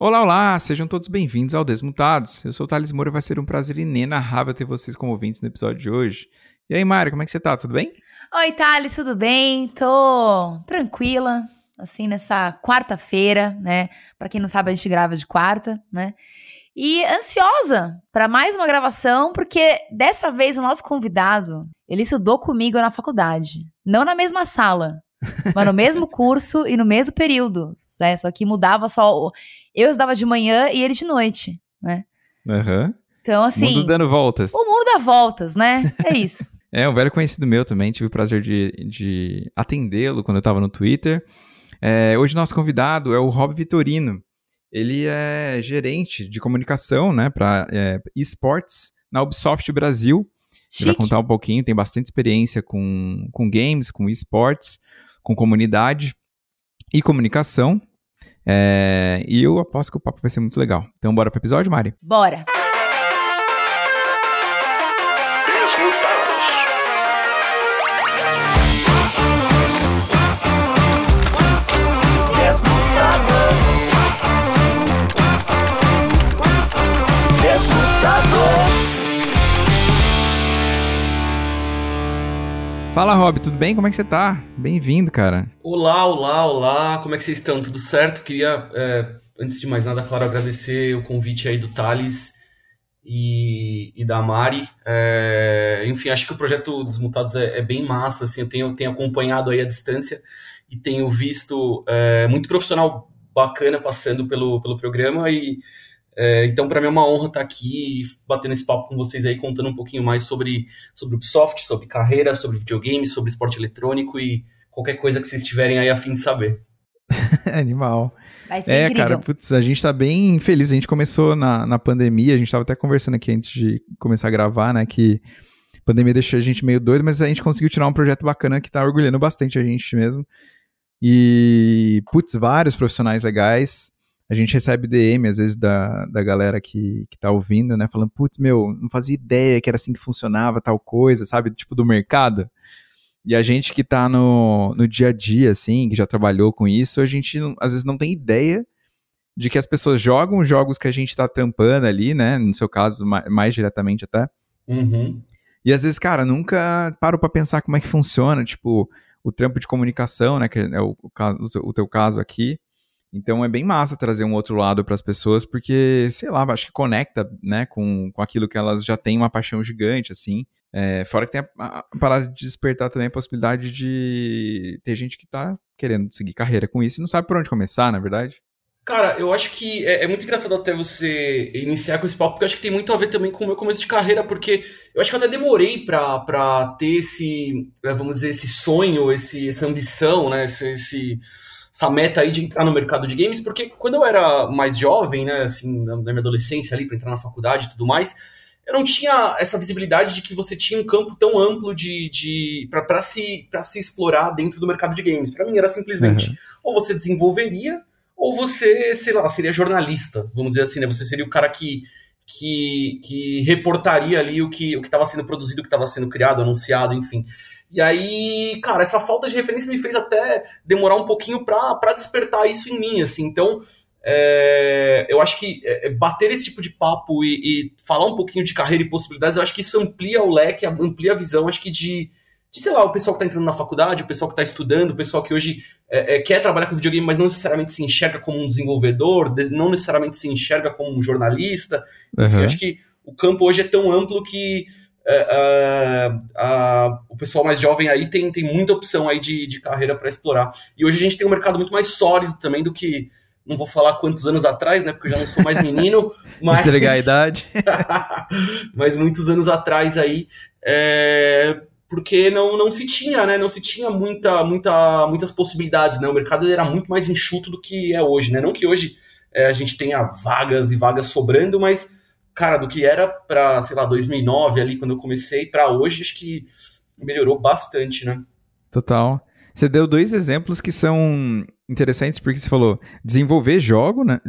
Olá, olá, sejam todos bem-vindos ao Desmutados. Eu sou o Thales Moura e vai ser um prazer inenarrável ter vocês como ouvintes no episódio de hoje. E aí, Mário, como é que você tá? Tudo bem? Oi, Thales, tudo bem? Tô tranquila, assim, nessa quarta-feira, né? Pra quem não sabe, a gente grava de quarta, né? E ansiosa para mais uma gravação, porque dessa vez o nosso convidado, ele estudou comigo na faculdade. Não na mesma sala, mas no mesmo curso e no mesmo período, né? Só que mudava só. Eu estudava de manhã e ele de noite, né? Aham. Então, assim. Mundo dando voltas. O mundo dá voltas, né? É isso. É, um velho conhecido meu também, tive o prazer de, de atendê-lo quando eu estava no Twitter. É, hoje nosso convidado é o Rob Vitorino. Ele é gerente de comunicação, né, para é, esportes na Ubisoft Brasil. Ele vai contar um pouquinho, tem bastante experiência com, com games, com esportes, com comunidade e comunicação. É, e eu aposto que o papo vai ser muito legal. Então, bora pro episódio, Mari? Bora! Fala, Rob, tudo bem? Como é que você tá? Bem-vindo, cara. Olá, olá, olá. Como é que vocês estão? Tudo certo? Queria, é, antes de mais nada, claro, agradecer o convite aí do Thales e, e da Mari. É, enfim, acho que o projeto Desmutados é, é, bem massa, assim, eu tenho, tenho acompanhado aí a distância e tenho visto é, muito profissional bacana passando pelo, pelo programa e é, então, para mim é uma honra estar aqui batendo esse papo com vocês aí, contando um pouquinho mais sobre, sobre Ubisoft, sobre carreira, sobre videogame, sobre esporte eletrônico e qualquer coisa que vocês tiverem aí a fim de saber. Animal. Vai ser é, incrível. cara, putz, a gente tá bem feliz. A gente começou na, na pandemia, a gente tava até conversando aqui antes de começar a gravar, né? Que a pandemia deixou a gente meio doido, mas a gente conseguiu tirar um projeto bacana que tá orgulhando bastante a gente mesmo. E, putz, vários profissionais legais a gente recebe DM, às vezes, da, da galera que, que tá ouvindo, né? Falando, putz, meu, não fazia ideia que era assim que funcionava tal coisa, sabe? Tipo do mercado. E a gente que tá no, no dia a dia, assim, que já trabalhou com isso, a gente não, às vezes não tem ideia de que as pessoas jogam os jogos que a gente tá tampando ali, né? No seu caso, mais, mais diretamente até. Uhum. E às vezes, cara, nunca paro para pensar como é que funciona, tipo, o trampo de comunicação, né? Que é o, o, o teu caso aqui. Então é bem massa trazer um outro lado para as pessoas, porque, sei lá, acho que conecta, né, com, com aquilo que elas já têm uma paixão gigante, assim. É, fora que tem a, a parada de despertar também a possibilidade de ter gente que tá querendo seguir carreira com isso e não sabe por onde começar, na verdade. Cara, eu acho que é, é, muito engraçado até você iniciar com esse papo, porque eu acho que tem muito a ver também com o meu começo de carreira, porque eu acho que eu até demorei pra, pra ter esse, vamos dizer, esse sonho, esse, essa ambição, né, esse, esse essa meta aí de entrar no mercado de games, porque quando eu era mais jovem, né, assim, na minha adolescência ali, para entrar na faculdade e tudo mais, eu não tinha essa visibilidade de que você tinha um campo tão amplo de, de para se, se explorar dentro do mercado de games. Para mim era simplesmente uhum. ou você desenvolveria ou você, sei lá, seria jornalista, vamos dizer assim, né? Você seria o cara que que, que reportaria ali o que o estava sendo produzido, o que estava sendo criado, anunciado, enfim. E aí, cara, essa falta de referência me fez até demorar um pouquinho para despertar isso em mim, assim. Então, é, eu acho que é, é, bater esse tipo de papo e, e, falar um pouquinho de carreira e possibilidades, eu acho que isso amplia o leque, amplia a visão, acho que de, de sei lá, o pessoal que está entrando na faculdade, o pessoal que está estudando, o pessoal que hoje é, é, quer trabalhar com videogame, mas não necessariamente se enxerga como um desenvolvedor, não necessariamente se enxerga como um jornalista. Uhum. Enfim, acho que o campo hoje é tão amplo que uh, o pessoal mais jovem aí tem, tem muita opção aí de, de carreira para explorar. E hoje a gente tem um mercado muito mais sólido também do que. Não vou falar quantos anos atrás, né? Porque eu já não sou mais menino. mas... Entregar a idade. mas muitos anos atrás aí. É, porque não, não se tinha, né? Não se tinha muita, muita, muitas possibilidades, né? O mercado era muito mais enxuto do que é hoje, né? Não que hoje é, a gente tenha vagas e vagas sobrando, mas cara, do que era para, sei lá, 2009 ali quando eu comecei para hoje, acho que melhorou bastante, né? Total. Você deu dois exemplos que são interessantes porque você falou desenvolver jogo, né?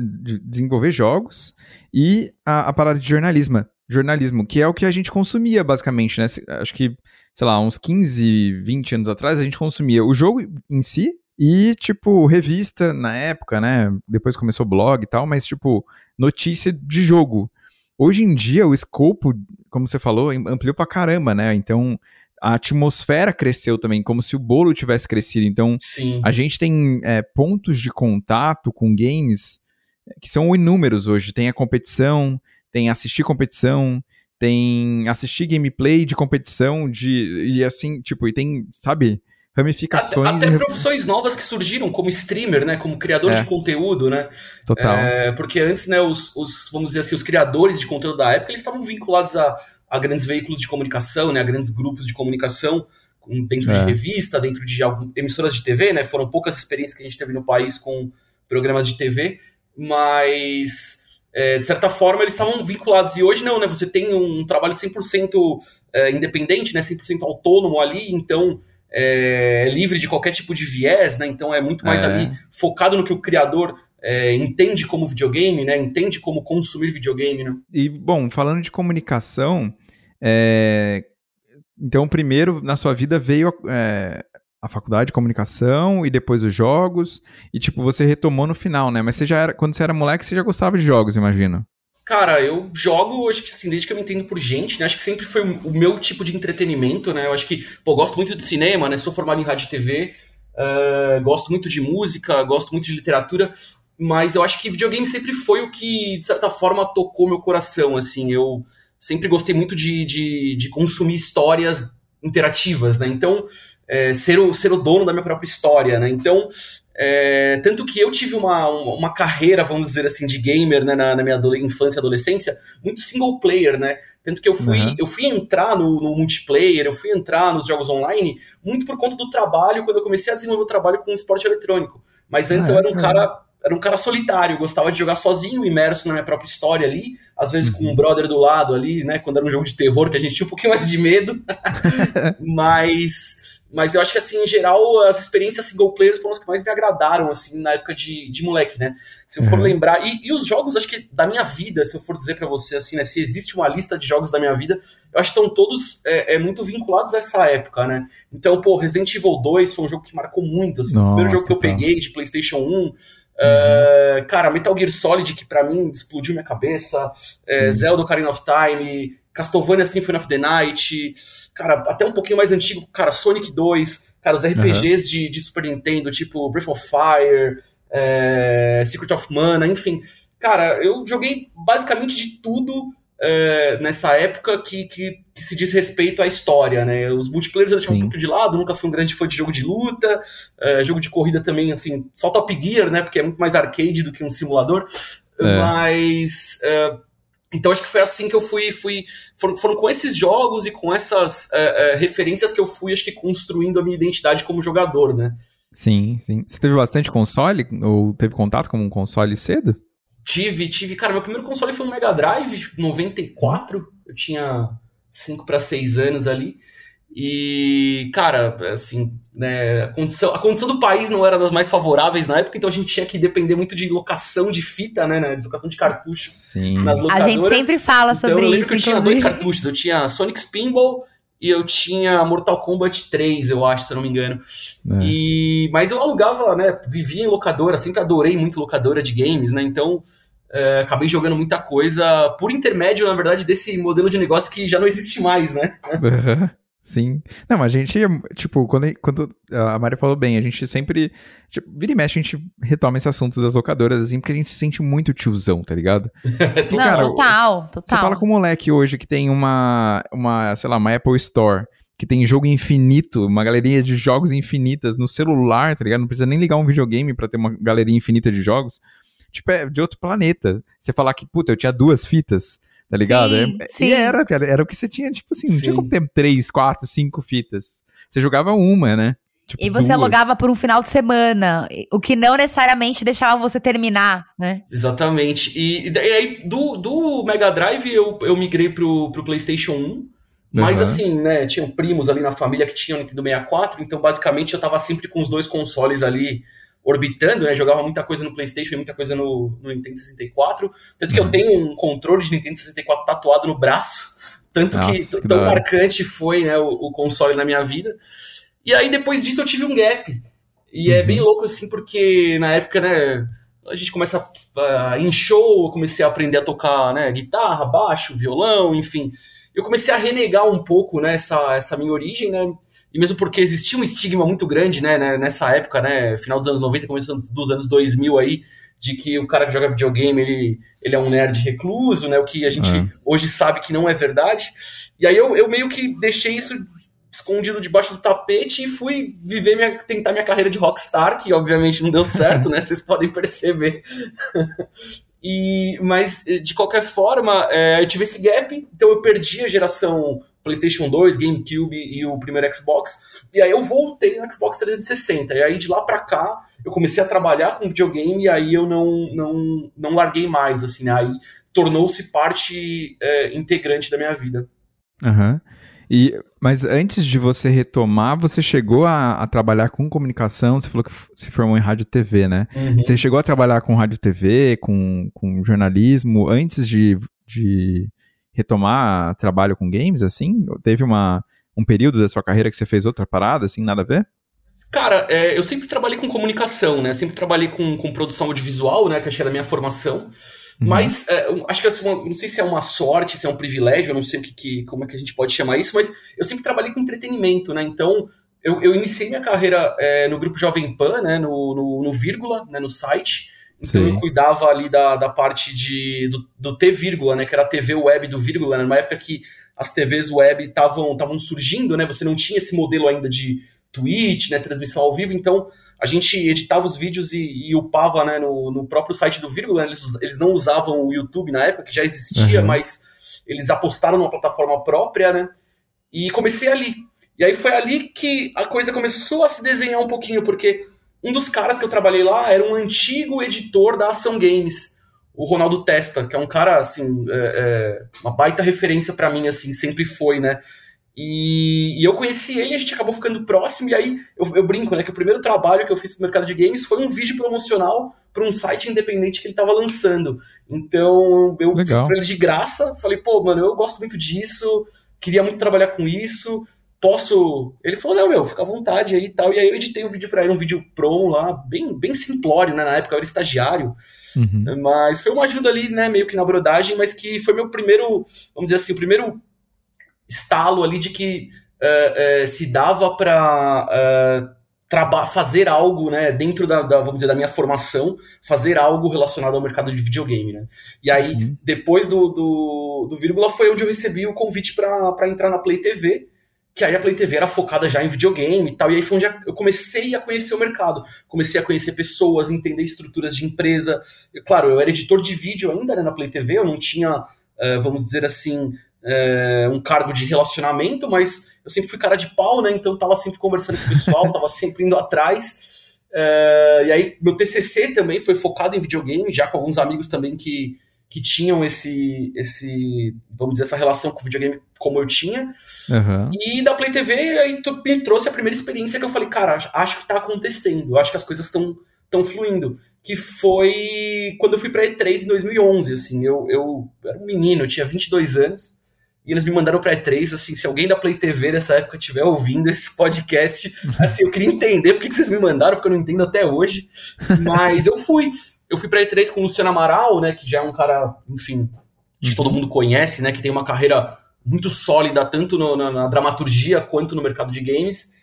Desenvolver jogos e a, a parada de jornalismo, jornalismo, que é o que a gente consumia basicamente, né? Acho que, sei lá, uns 15, 20 anos atrás a gente consumia o jogo em si E, tipo, revista na época, né? Depois começou blog e tal, mas, tipo, notícia de jogo. Hoje em dia, o escopo, como você falou, ampliou pra caramba, né? Então, a atmosfera cresceu também, como se o bolo tivesse crescido. Então, Sim. a gente tem é, pontos de contato com games que são inúmeros hoje. Tem a competição, tem assistir competição, tem assistir gameplay de competição, de e assim, tipo, e tem, sabe, ramificações. Até, até profissões novas que surgiram, como streamer, né? Como criador É. de conteúdo, né? Total. É, porque antes, né, os, os, vamos dizer assim, os criadores de conteúdo da época, eles estavam vinculados a, a grandes veículos de comunicação, né? A grandes grupos de comunicação, com- dentro É. de revista, dentro de algum, emissoras de TV, né? Foram poucas experiências que a gente teve no país com programas de TV, mas é, de certa forma eles estavam vinculados. E hoje não, né? Você tem um trabalho 100% é, independente, né? 100% autônomo ali, então é, é livre de qualquer tipo de viés, né? Então é muito mais É. ali focado no que o criador é, entende como videogame, né? Entende como consumir videogame, né? E, bom, falando de comunicação, é, então, primeiro na sua vida veio é, a faculdade de comunicação e depois os jogos, e, tipo, você retomou no final, né? Mas você já era, quando você era moleque, você já gostava de jogos, imagino. Cara, eu jogo, acho que assim, desde que eu me entendo por gente, né? Acho que sempre foi o meu tipo de entretenimento, né? Eu acho que, pô, gosto muito de cinema, né? Sou formado em rádio e TV, eh, gosto muito de música, gosto muito de literatura, mas eu acho que videogame sempre foi o que, de certa forma, tocou meu coração, assim. Eu sempre gostei muito de, de, de consumir histórias interativas, né? Então, eh, ser, o, ser o dono da minha própria história, né? Então, é, tanto que eu tive uma, uma, carreira, vamos dizer assim, de gamer né, na, na minha infância e adolescência, muito single player, né? Tanto que eu fui, Uhum. eu fui entrar no, no multiplayer, eu fui entrar nos jogos online, muito por conta do trabalho, quando eu comecei a desenvolver o trabalho com esporte eletrônico. Mas antes Ah, eu era um é? cara. Era um cara solitário, gostava de jogar sozinho, imerso na minha própria história ali, às vezes com Uhum. um brother do lado ali, né? Quando era um jogo de terror, que a gente tinha um pouquinho mais de medo. mas, mas eu acho que, assim, em geral, as experiências single players foram as que mais me agradaram, assim, na época de, de moleque, né? Se eu for Uhum. lembrar. E, e os jogos, acho que da minha vida, se eu for dizer pra você, assim, né? Se existe uma lista de jogos da minha vida, eu acho que estão todos é, é, muito vinculados a essa época, né? Então, pô, Resident Evil 2 foi um jogo que marcou muito, assim, foi o primeiro Nossa, jogo que eu peguei de PlayStation 1. É, cara, Metal Gear Solid, que pra mim explodiu minha cabeça. É. Zelda Ocarina of Time, Castlevania Symphony of the Night, cara, até um pouquinho mais antigo, cara, Sonic 2, cara, os RPGs de, de Super Nintendo, tipo Breath of Fire, é, Secret of Mana, enfim. Cara, eu joguei basicamente de tudo é, nessa época que, que, que se diz respeito à história, né? Os multiplayers eu deixava um pouco de lado, nunca fui um grande fã de jogo de luta, é, jogo de corrida também, assim, só Top Gear, né? Porque é muito mais arcade do que um simulador. É. Mas. Então acho que foi assim que eu fui. fui foram, foram com esses jogos e com essas é, é, referências que eu fui, acho que, construindo a minha identidade como jogador, né? Sim, sim. Você teve bastante console? Ou teve contato com um console cedo? Tive, tive. Cara, meu primeiro console foi um Mega Drive 94. Eu tinha 5 para 6 anos ali. E, cara, assim, né, a condição, a condição do país não era das mais favoráveis na época, então a gente tinha que depender muito de locação de fita, né, né de locação de cartucho Sim. nas A locadoras. gente sempre fala Então sobre eu lembro isso, que eu tinha dois cartuchos. Eu tinha Sonic Spinball e eu tinha Mortal Kombat 3, eu acho, se eu não me engano. É. E, mas eu alugava, né? Vivia em locadora, sempre adorei muito locadora de games, né? Então é, acabei jogando muita coisa por intermédio, na verdade, desse modelo de negócio que já não existe mais, né? Aham. Sim. Não, a gente, tipo, quando, quando a Mari falou bem, a gente sempre. Tipo, vira e mexe, a gente retoma esse assunto das locadoras, assim, porque a gente se sente muito tiozão, tá ligado? Não, cara, total, total. Você fala com um moleque hoje que tem uma, uma, sei lá, uma Apple Store, que tem jogo infinito, uma galeria de jogos infinitas no celular, tá ligado? Não precisa nem ligar um videogame pra ter uma galeria infinita de jogos. Tipo, é de outro planeta. Você falar que, puta, eu tinha duas fitas, tá ligado? Sim, É- sim. E era, cara, era o que você tinha, tipo assim, não tinha Sim. como ter três, quatro, cinco fitas. Você jogava uma, né? Tipo, E você duas. alugava por um final de semana, o que não necessariamente deixava você terminar, né? Exatamente. E, e aí, do, do Mega Drive eu, eu migrei pro, pro PlayStation 1. Mas Aham. assim, né, tinham primos ali na família que tinham Nintendo 64, então basicamente eu tava sempre com os dois consoles ali orbitando, né? Jogava muita coisa no PlayStation e muita coisa no, no Nintendo 64. Tanto que Uhum. eu tenho um controle de Nintendo 64 tatuado no braço. Tanto Nossa, que que tão marcante foi né, o, o console na minha vida. E aí depois disso eu tive um gap. E uhum. é bem louco, assim, porque na época, né, a gente começa a, em show, eu comecei a aprender a tocar, né, guitarra, baixo, violão, enfim. Eu comecei a renegar um pouco, né, essa, essa minha origem, né, e mesmo porque existia um estigma muito grande, né, né nessa época, né, final dos anos 90, começo dos anos 2000 aí, de que o cara que joga videogame, ele, ele é um nerd recluso, né, o que a gente uhum. hoje sabe que não é verdade. E aí eu, eu meio que deixei isso escondido debaixo do tapete e fui viver minha, tentar minha carreira de rockstar, que obviamente não deu certo, né, vocês podem perceber. E, mas, de qualquer forma, é, eu tive esse gap, então eu perdi a geração PlayStation 2, GameCube e o primeiro Xbox. E aí eu voltei no Xbox 360. E aí de lá pra cá eu comecei a trabalhar com videogame e aí eu não, não, não larguei mais, assim, né? Aí tornou-se parte é, integrante da minha vida. Aham. Uhum. E, mas antes de você retomar, você chegou a, a, trabalhar com comunicação, você falou que se formou em rádio e TV, né? Uhum. Você chegou a trabalhar com rádio e TV, com, com jornalismo, antes de, de retomar trabalho com games, assim? Teve uma, um período da sua carreira que você fez outra parada, assim, nada a ver? Cara, é, eu sempre trabalhei com comunicação, né? Sempre trabalhei com, com produção audiovisual, né? Que achei da minha formação. Uhum. Mas é, acho que assim, não sei se é uma sorte, se é um privilégio, eu não sei o que, que, como é que a gente pode chamar isso, mas eu sempre trabalhei com entretenimento, né? Então, eu, eu iniciei minha carreira é, no grupo Jovem Pan, né? No, no, no Vírgula, né? No site. Então Sim. eu cuidava ali da, da parte de, do, do T vírgula, né? Que era a TV web do vírgula, né? Numa época que as TVs web estavam surgindo, né? Você não tinha esse modelo ainda de Twitch, né? Transmissão ao vivo, então a gente editava os vídeos e, e upava né, no, no próprio site do Vírgula. Eles, eles não usavam o YouTube na época, que já existia, uhum. mas eles apostaram numa plataforma própria, né? E comecei ali. E aí foi ali que a coisa começou a se desenhar um pouquinho, porque um dos caras que eu trabalhei lá era um antigo editor da Ação Games, o Ronaldo Testa, que é um cara, assim, é, é, uma baita referência para mim, assim, sempre foi, né? E, e, eu conheci ele, a gente acabou ficando próximo, e aí eu, eu, brinco, né? Que o primeiro trabalho que eu fiz pro mercado de games foi um vídeo promocional para um site independente que ele estava lançando. Então eu Legal. fiz pra ele de graça, falei, pô, mano, eu gosto muito disso, queria muito trabalhar com isso, posso. Ele falou, não, meu, fica à vontade aí e tal. E aí eu editei o um vídeo para ele, um vídeo promo lá, bem, bem simplório, né? Na época eu era estagiário. Uhum. Mas foi uma ajuda ali, né, meio que na brodagem, mas que foi meu primeiro, vamos dizer assim, o primeiro estalo ali de que uh, uh, se dava para uh, fazer algo, né, dentro da, da, vamos dizer, da minha formação, fazer algo relacionado ao mercado de videogame, né? E aí, uhum. depois do, do, do vírgula, foi onde eu recebi o convite para entrar na Play TV, que aí a Play TV era focada já em videogame e tal, e aí foi onde eu comecei a conhecer o mercado, comecei a conhecer pessoas, entender estruturas de empresa. Claro, eu era editor de vídeo ainda né, na Play TV, eu não tinha, vamos dizer assim, é, um cargo de relacionamento, mas eu sempre fui cara de pau, né? Então tava sempre conversando com o pessoal, tava sempre indo atrás. É, e aí meu TCC também foi focado em videogame, já com alguns amigos também que, que tinham esse, esse, vamos dizer, essa relação com o videogame como eu tinha. Uhum. E da Play TV aí me trouxe a primeira experiência que eu falei, cara, acho que tá acontecendo, acho que as coisas estão tão fluindo. Que foi quando eu fui pra E3 em 2011, assim, eu, eu era um menino, eu tinha 22 anos, e eles me mandaram pra E3, assim, se alguém da Play TV nessa época estiver ouvindo esse podcast, assim, eu queria entender por que vocês me mandaram, porque eu não entendo até hoje. Mas eu fui. Eu fui pra E3 com o Luciano Amaral, né, que já é um cara, enfim, que todo mundo conhece, né, que tem uma carreira muito sólida, tanto no, na, na dramaturgia quanto no mercado de games.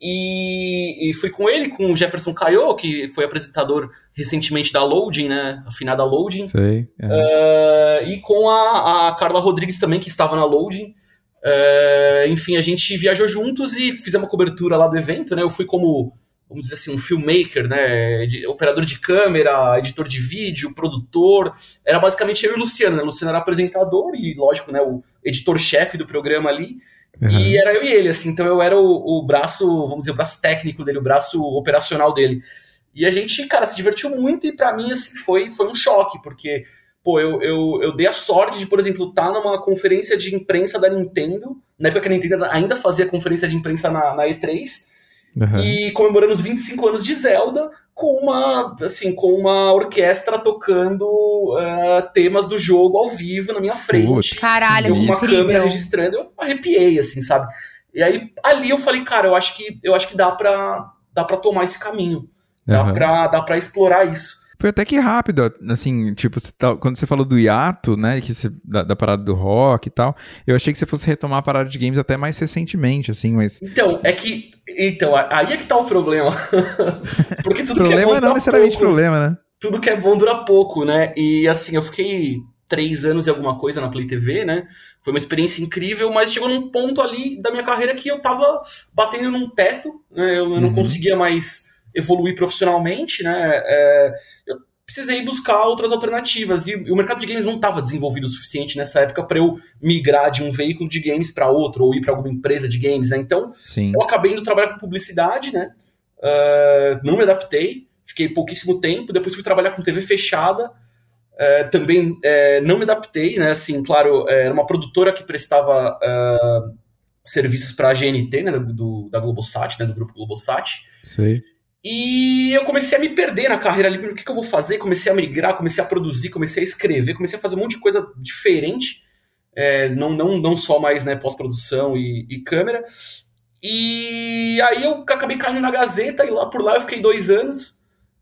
E, e, fui com ele, com o Jefferson Caio, que foi apresentador recentemente da Loading, né? Afinada Loading. Sei. É. Uh, e com a, a, Carla Rodrigues também, que estava na Loading. Uh, enfim, a gente viajou juntos e fizemos uma cobertura lá do evento, né? Eu fui como, vamos dizer assim, um filmmaker, né? De, operador de câmera, editor de vídeo, produtor. Era basicamente eu e o Luciano, né? O Luciano era apresentador e, lógico, né? O editor-chefe do programa ali. Uhum. E era eu e ele, assim, então eu era o, o, braço, vamos dizer, o braço técnico dele, o braço operacional dele. E a gente, cara, se divertiu muito e para mim, assim, foi, foi um choque, porque, pô, eu, eu, eu dei a sorte de, por exemplo, estar tá numa conferência de imprensa da Nintendo, na época que a Nintendo ainda fazia conferência de imprensa na, na E3, uhum. e comemorando os 25 anos de Zelda, com uma, assim, com uma orquestra tocando uh, temas do jogo ao vivo na minha frente. Caralho, com uma câmera registrando, eu arrepiei, assim, sabe? E aí, ali eu falei, cara, eu acho que, eu acho que dá pra, dá para tomar esse caminho. Dá uhum. pra, dá pra explorar isso. Foi até que rápido, assim, tipo, você tá, quando você falou do hiato, né, que você, da, da, parada do rock e tal, eu achei que você fosse retomar a parada de games até mais recentemente, assim, mas... Então, é que, então, aí é que tá o problema. Porque tudo problema que é bom não necessariamente pouco. problema, né? Tudo que é bom dura pouco, né, e assim, eu fiquei três anos e alguma coisa na Play TV, né, foi uma experiência incrível, mas chegou num ponto ali da minha carreira que eu tava batendo num teto, né, eu, eu não uhum. conseguia mais evoluir profissionalmente, né? É, eu precisei buscar outras alternativas e, e o mercado de games não estava desenvolvido o suficiente nessa época para eu migrar de um veículo de games para outro ou ir para alguma empresa de games, né? Então, Sim. eu acabei indo trabalhar com publicidade, né? Uh, não me adaptei, fiquei pouquíssimo tempo. Depois fui trabalhar com TV fechada. Uh, também uh, não me adaptei, né? Assim, claro, era uma produtora que prestava serviços para a GNT, né? Do, da Globosat, né? Do grupo Globosat. Sei. E eu comecei a me perder na carreira ali, o que, que eu vou fazer? Comecei a migrar, comecei a produzir, comecei a escrever, comecei a fazer um monte de coisa diferente, é, não, não, não só mais né, pós-produção e, e, câmera. E aí eu acabei caindo na Gazeta, e lá por lá eu fiquei dois anos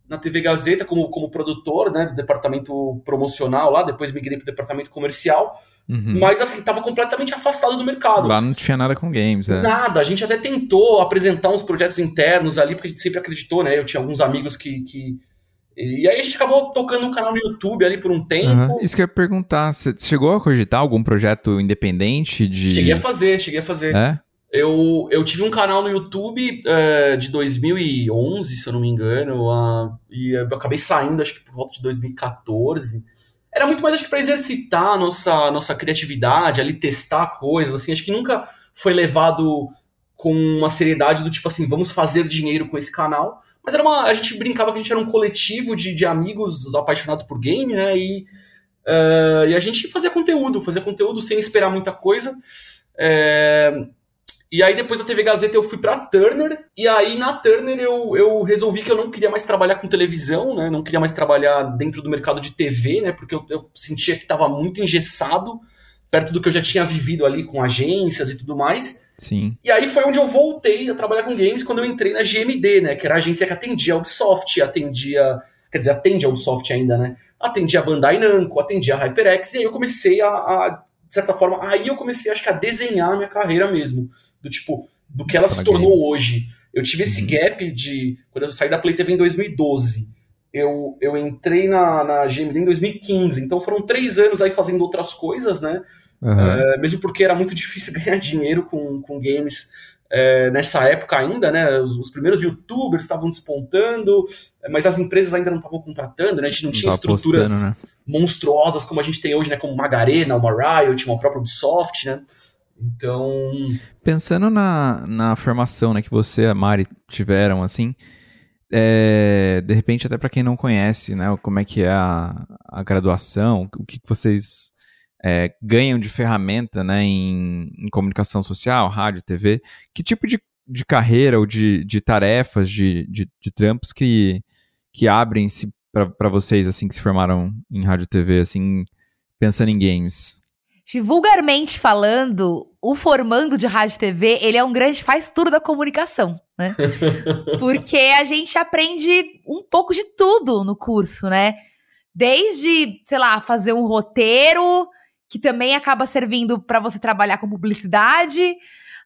na TV Gazeta como, como produtor, né, do departamento promocional lá, depois migrei para o departamento comercial. Uhum. Mas assim, tava completamente afastado do mercado. Lá não tinha nada com games, é. Nada. A gente até tentou apresentar uns projetos internos ali, porque a gente sempre acreditou, né? Eu tinha alguns amigos que. que... E aí a gente acabou tocando um canal no YouTube ali por um tempo. Uhum. Isso que eu ia perguntar, você chegou a cogitar algum projeto independente de. Cheguei a fazer, cheguei a fazer. É? Eu, eu tive um canal no YouTube uh, de 2011, se eu não me engano, uh, e eu acabei saindo, acho que por volta de 2014 era muito mais acho que para exercitar a nossa nossa criatividade, ali testar coisas, assim, acho que nunca foi levado com uma seriedade do tipo assim, vamos fazer dinheiro com esse canal. Mas era uma, a gente brincava que a gente era um coletivo de, de amigos apaixonados por game, né? E, uh, e a gente fazia conteúdo, fazia conteúdo sem esperar muita coisa. É, e aí depois da TV Gazeta eu fui pra Turner, e aí na Turner eu, eu resolvi que eu não queria mais trabalhar com televisão, né? Não queria mais trabalhar dentro do mercado de TV, né? Porque eu, eu sentia que estava muito engessado, perto do que eu já tinha vivido ali com agências e tudo mais. Sim. E aí foi onde eu voltei a trabalhar com games quando eu entrei na GMD, né? Que era a agência que atendia a Ubisoft, atendia. Quer dizer, atende a Ubisoft ainda, né? Atendia a Bandai Namco, atendia a HyperX, e aí eu comecei a, a de certa forma, aí eu comecei, acho que, a desenhar a minha carreira mesmo do tipo, do que ela se tornou games. hoje. Eu tive esse uhum. gap de. Quando eu saí da Play TV em 2012. Eu, eu entrei na, na GMD em 2015. Então foram três anos aí fazendo outras coisas, né? Uhum. É, mesmo porque era muito difícil ganhar dinheiro com, com games é, nessa época ainda, né? Os, os primeiros youtubers estavam despontando, mas as empresas ainda não estavam contratando, né? A gente não, não tinha estruturas postando, né? monstruosas como a gente tem hoje, né? Como uma Garena, uma Riot, uma própria Ubisoft, né? Então. Pensando na, na formação né, que você e a Mari tiveram, assim, é, de repente, até para quem não conhece, né, como é que é a, a graduação, o que vocês é, ganham de ferramenta né, em, em, comunicação social, rádio, TV, que tipo de, de carreira ou de, de tarefas, de, de, de trampos que, que abrem-se para vocês, assim, que se formaram em rádio e TV, assim, pensando em games? Vulgarmente falando, o formando de rádio e TV, ele é um grande faz tudo da comunicação, né? Porque a gente aprende um pouco de tudo no curso, né? Desde, sei lá, fazer um roteiro, que também acaba servindo para você trabalhar com publicidade,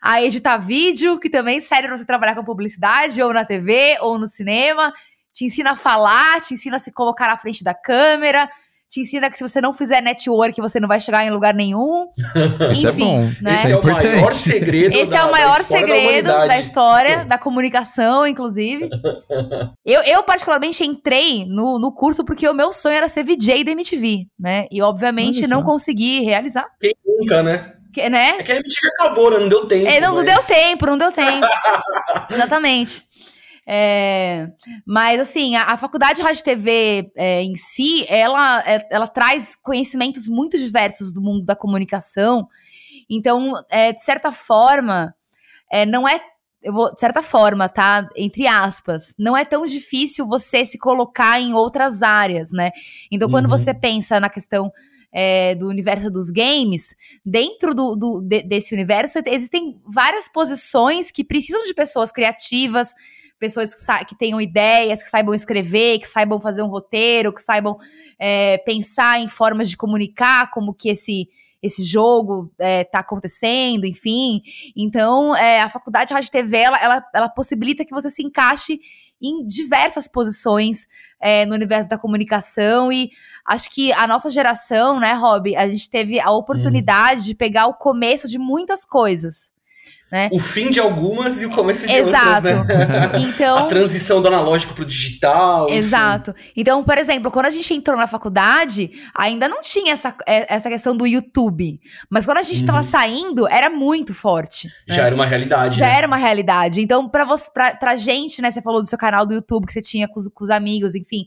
a editar vídeo, que também serve para você trabalhar com publicidade, ou na TV, ou no cinema. Te ensina a falar, te ensina a se colocar na frente da câmera, te ensina que se você não fizer network, você não vai chegar em lugar nenhum. Isso é Enfim, é bom. Né? Esse é o maior segredo. Esse da, é o maior segredo da, da história, da comunicação, inclusive. eu, eu, particularmente, entrei no, no curso porque o meu sonho era ser VJ da MTV, né? E, obviamente, não consegui realizar. Quem nunca, né? Que, né? É que a MTV acabou, né? Não deu tempo. É, não, mas... não deu tempo, não deu tempo. Exatamente. É, mas, assim, a, a, faculdade de rádio e TV é, em si, ela, é, ela traz conhecimentos muito diversos do mundo da comunicação. Então, é, de certa forma, é, não é. Vou, de certa forma, tá? Entre aspas, não é tão difícil você se colocar em outras áreas, né? Então, quando uhum. você pensa na questão é, do universo dos games, dentro do, do de, desse universo existem várias posições que precisam de pessoas criativas, pessoas que, que tenham ideias, que saibam escrever, que saibam fazer um roteiro, que saibam é, pensar em formas de comunicar, como que esse esse jogo está é, tá acontecendo, enfim. Então, é, a faculdade de rádio e TV, ela, ela, ela possibilita que você se encaixe em diversas posições é, no universo da comunicação e acho que a nossa geração, né, Rob, a gente teve a oportunidade hum. de pegar o começo de muitas coisas. Né? O fim de algumas e o começo de Exato. outras, né? Então, a transição do analógico pro digital. Exato. Enfim. Então, por exemplo, quando a gente entrou na faculdade, ainda não tinha essa, é, essa questão do YouTube. Mas quando a gente estava uhum. saindo, era muito forte. Né? Já era uma realidade. Já né? era uma realidade. Então, pra, você, pra, pra gente, né? Você falou do seu canal do YouTube que você tinha com os, com os amigos, enfim.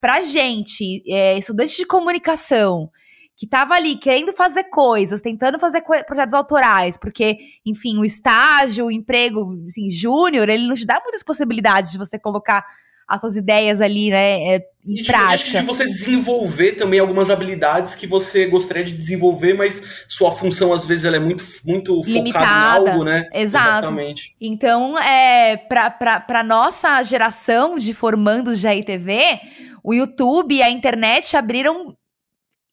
Pra gente, é, estudante de comunicação que estava ali querendo fazer coisas, tentando fazer co projetos autorais, porque, enfim, o estágio, o emprego, assim, júnior, ele não te dá muitas possibilidades de você colocar as suas ideias ali, né, é, em e prática. De você desenvolver também algumas habilidades que você gostaria de desenvolver, mas sua função, às vezes, ela é muito, muito Limitada. focada em algo, né? Exato. Exatamente. Então, é, pra nossa geração de formandos de RTV, o YouTube e a internet abriram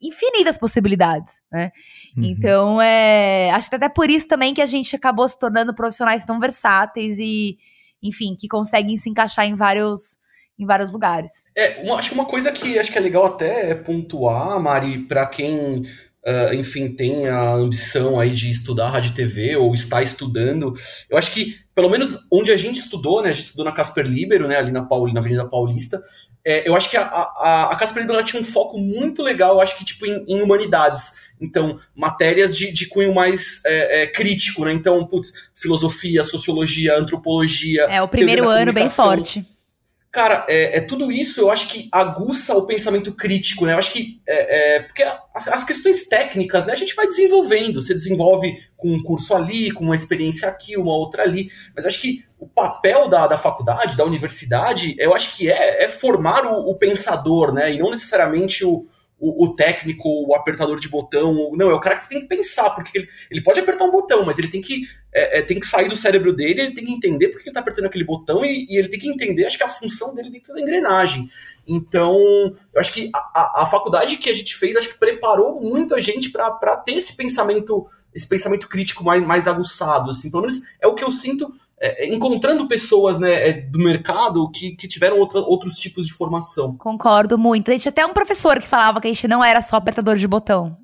infinitas possibilidades, né? Uhum. Então, é, acho que até por isso também que a gente acabou se tornando profissionais tão versáteis e, enfim, que conseguem se encaixar em vários em vários lugares. É, uma, acho que uma coisa que acho que é legal até pontuar, Mari, para quem uh, enfim, tem a ambição aí de estudar rádio e TV ou está estudando, eu acho que, pelo menos onde a gente estudou, né, a gente estudou na Casper Libero, né, ali na, Paul, na Avenida Paulista, é, eu acho que a, a, a Casper Libero tinha um foco muito legal, eu acho que tipo em, em humanidades. Então, matérias de, de cunho mais é, é, crítico, né? Então, putz, filosofia, sociologia, antropologia. É, o primeiro ano bem forte. Cara, é, é, tudo isso eu acho que aguça o pensamento crítico, né? Eu acho que. É, é, porque as, as, questões técnicas, né? A gente vai desenvolvendo. Você desenvolve com um curso ali, com uma experiência aqui, uma outra ali. Mas eu acho que o papel da, da faculdade, da universidade, eu acho que é, é formar o, o pensador, né? E não necessariamente o, o, o, técnico, o apertador de botão. Não, é o cara que tem que pensar, porque ele, ele pode apertar um botão, mas ele tem que, é, é, tem que sair do cérebro dele, ele tem que entender porque ele tá apertando aquele botão e, e, ele tem que entender, acho que a função dele dentro da engrenagem. Então, eu acho que a, a, a faculdade que a gente fez, acho que preparou muito a gente para ter esse pensamento, esse pensamento crítico mais, mais aguçado, assim, pelo menos é o que eu sinto é, é, encontrando pessoas né, é, do mercado que, que tiveram outra, outros tipos de formação. Concordo muito. A gente até um professor que falava que a gente não era só apertador de botão.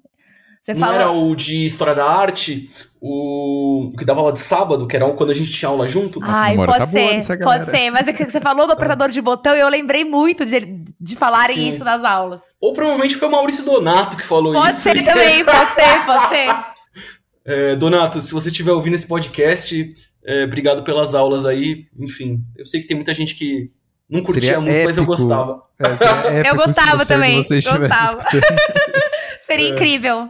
Você não era o de História da Arte, o que dava aula de sábado, que era quando a gente tinha aula junto? Ai, pode tá ser, pode ser. Mas é que você falou do apertador de botão e eu lembrei muito de, de falarem Sim. isso nas aulas. Ou provavelmente foi o Maurício Donato que falou pode isso. Pode ser também, pode ser, pode ser. É, Donato, se você estiver ouvindo esse podcast, é, obrigado pelas aulas aí. Enfim, eu sei que tem muita gente que não curtia seria muito, épico. mas eu gostava. É, eu gostava também. Gostava. seria é. incrível.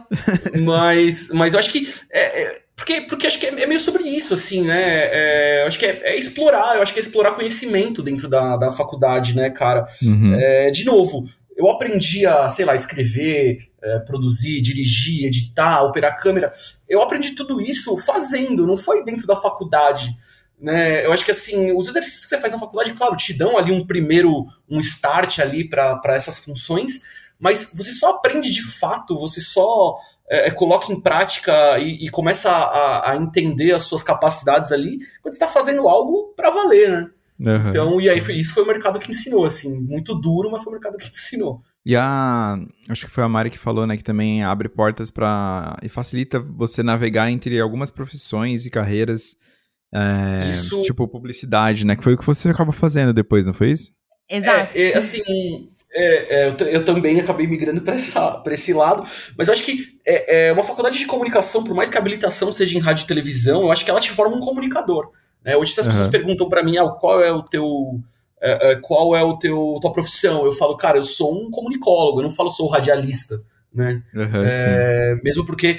Mas, mas eu acho que. É, é, porque, porque acho que é, meio sobre isso, assim, né? É, acho que é, explorar, eu acho que é explorar conhecimento dentro da, da faculdade, né, cara? Uhum. de novo, eu aprendi a, sei lá, escrever, é, produzir, dirigir, editar, operar câmera. Eu aprendi tudo isso fazendo, não foi dentro da faculdade. Né? Eu acho que assim, os exercícios que você faz na faculdade, claro, te dão ali um primeiro, um start ali para essas funções, mas você só aprende de fato, você só é, coloca em prática e, e começa a, a, entender as suas capacidades ali quando está fazendo algo para valer, né? Uhum. Então, e aí foi, isso foi o mercado que ensinou, assim, muito duro, mas foi o mercado que ensinou. E a. Acho que foi a Mari que falou, né, que também abre portas para e facilita você navegar entre algumas profissões e carreiras. É, isso... Tipo publicidade, né? Que foi o que você acaba fazendo depois, não foi isso? Exato. É, é assim, é, é, eu, eu, também acabei migrando para esse lado, mas eu acho que é, é, uma faculdade de comunicação, por mais que a habilitação seja em rádio e televisão, eu acho que ela te forma um comunicador. Né? Hoje, se as uhum. pessoas perguntam para mim ah, qual é o teu. É, é, qual é o teu tua profissão? Eu falo, cara, eu sou um comunicólogo, eu não falo sou radialista. Né? Uhum, é, mesmo porque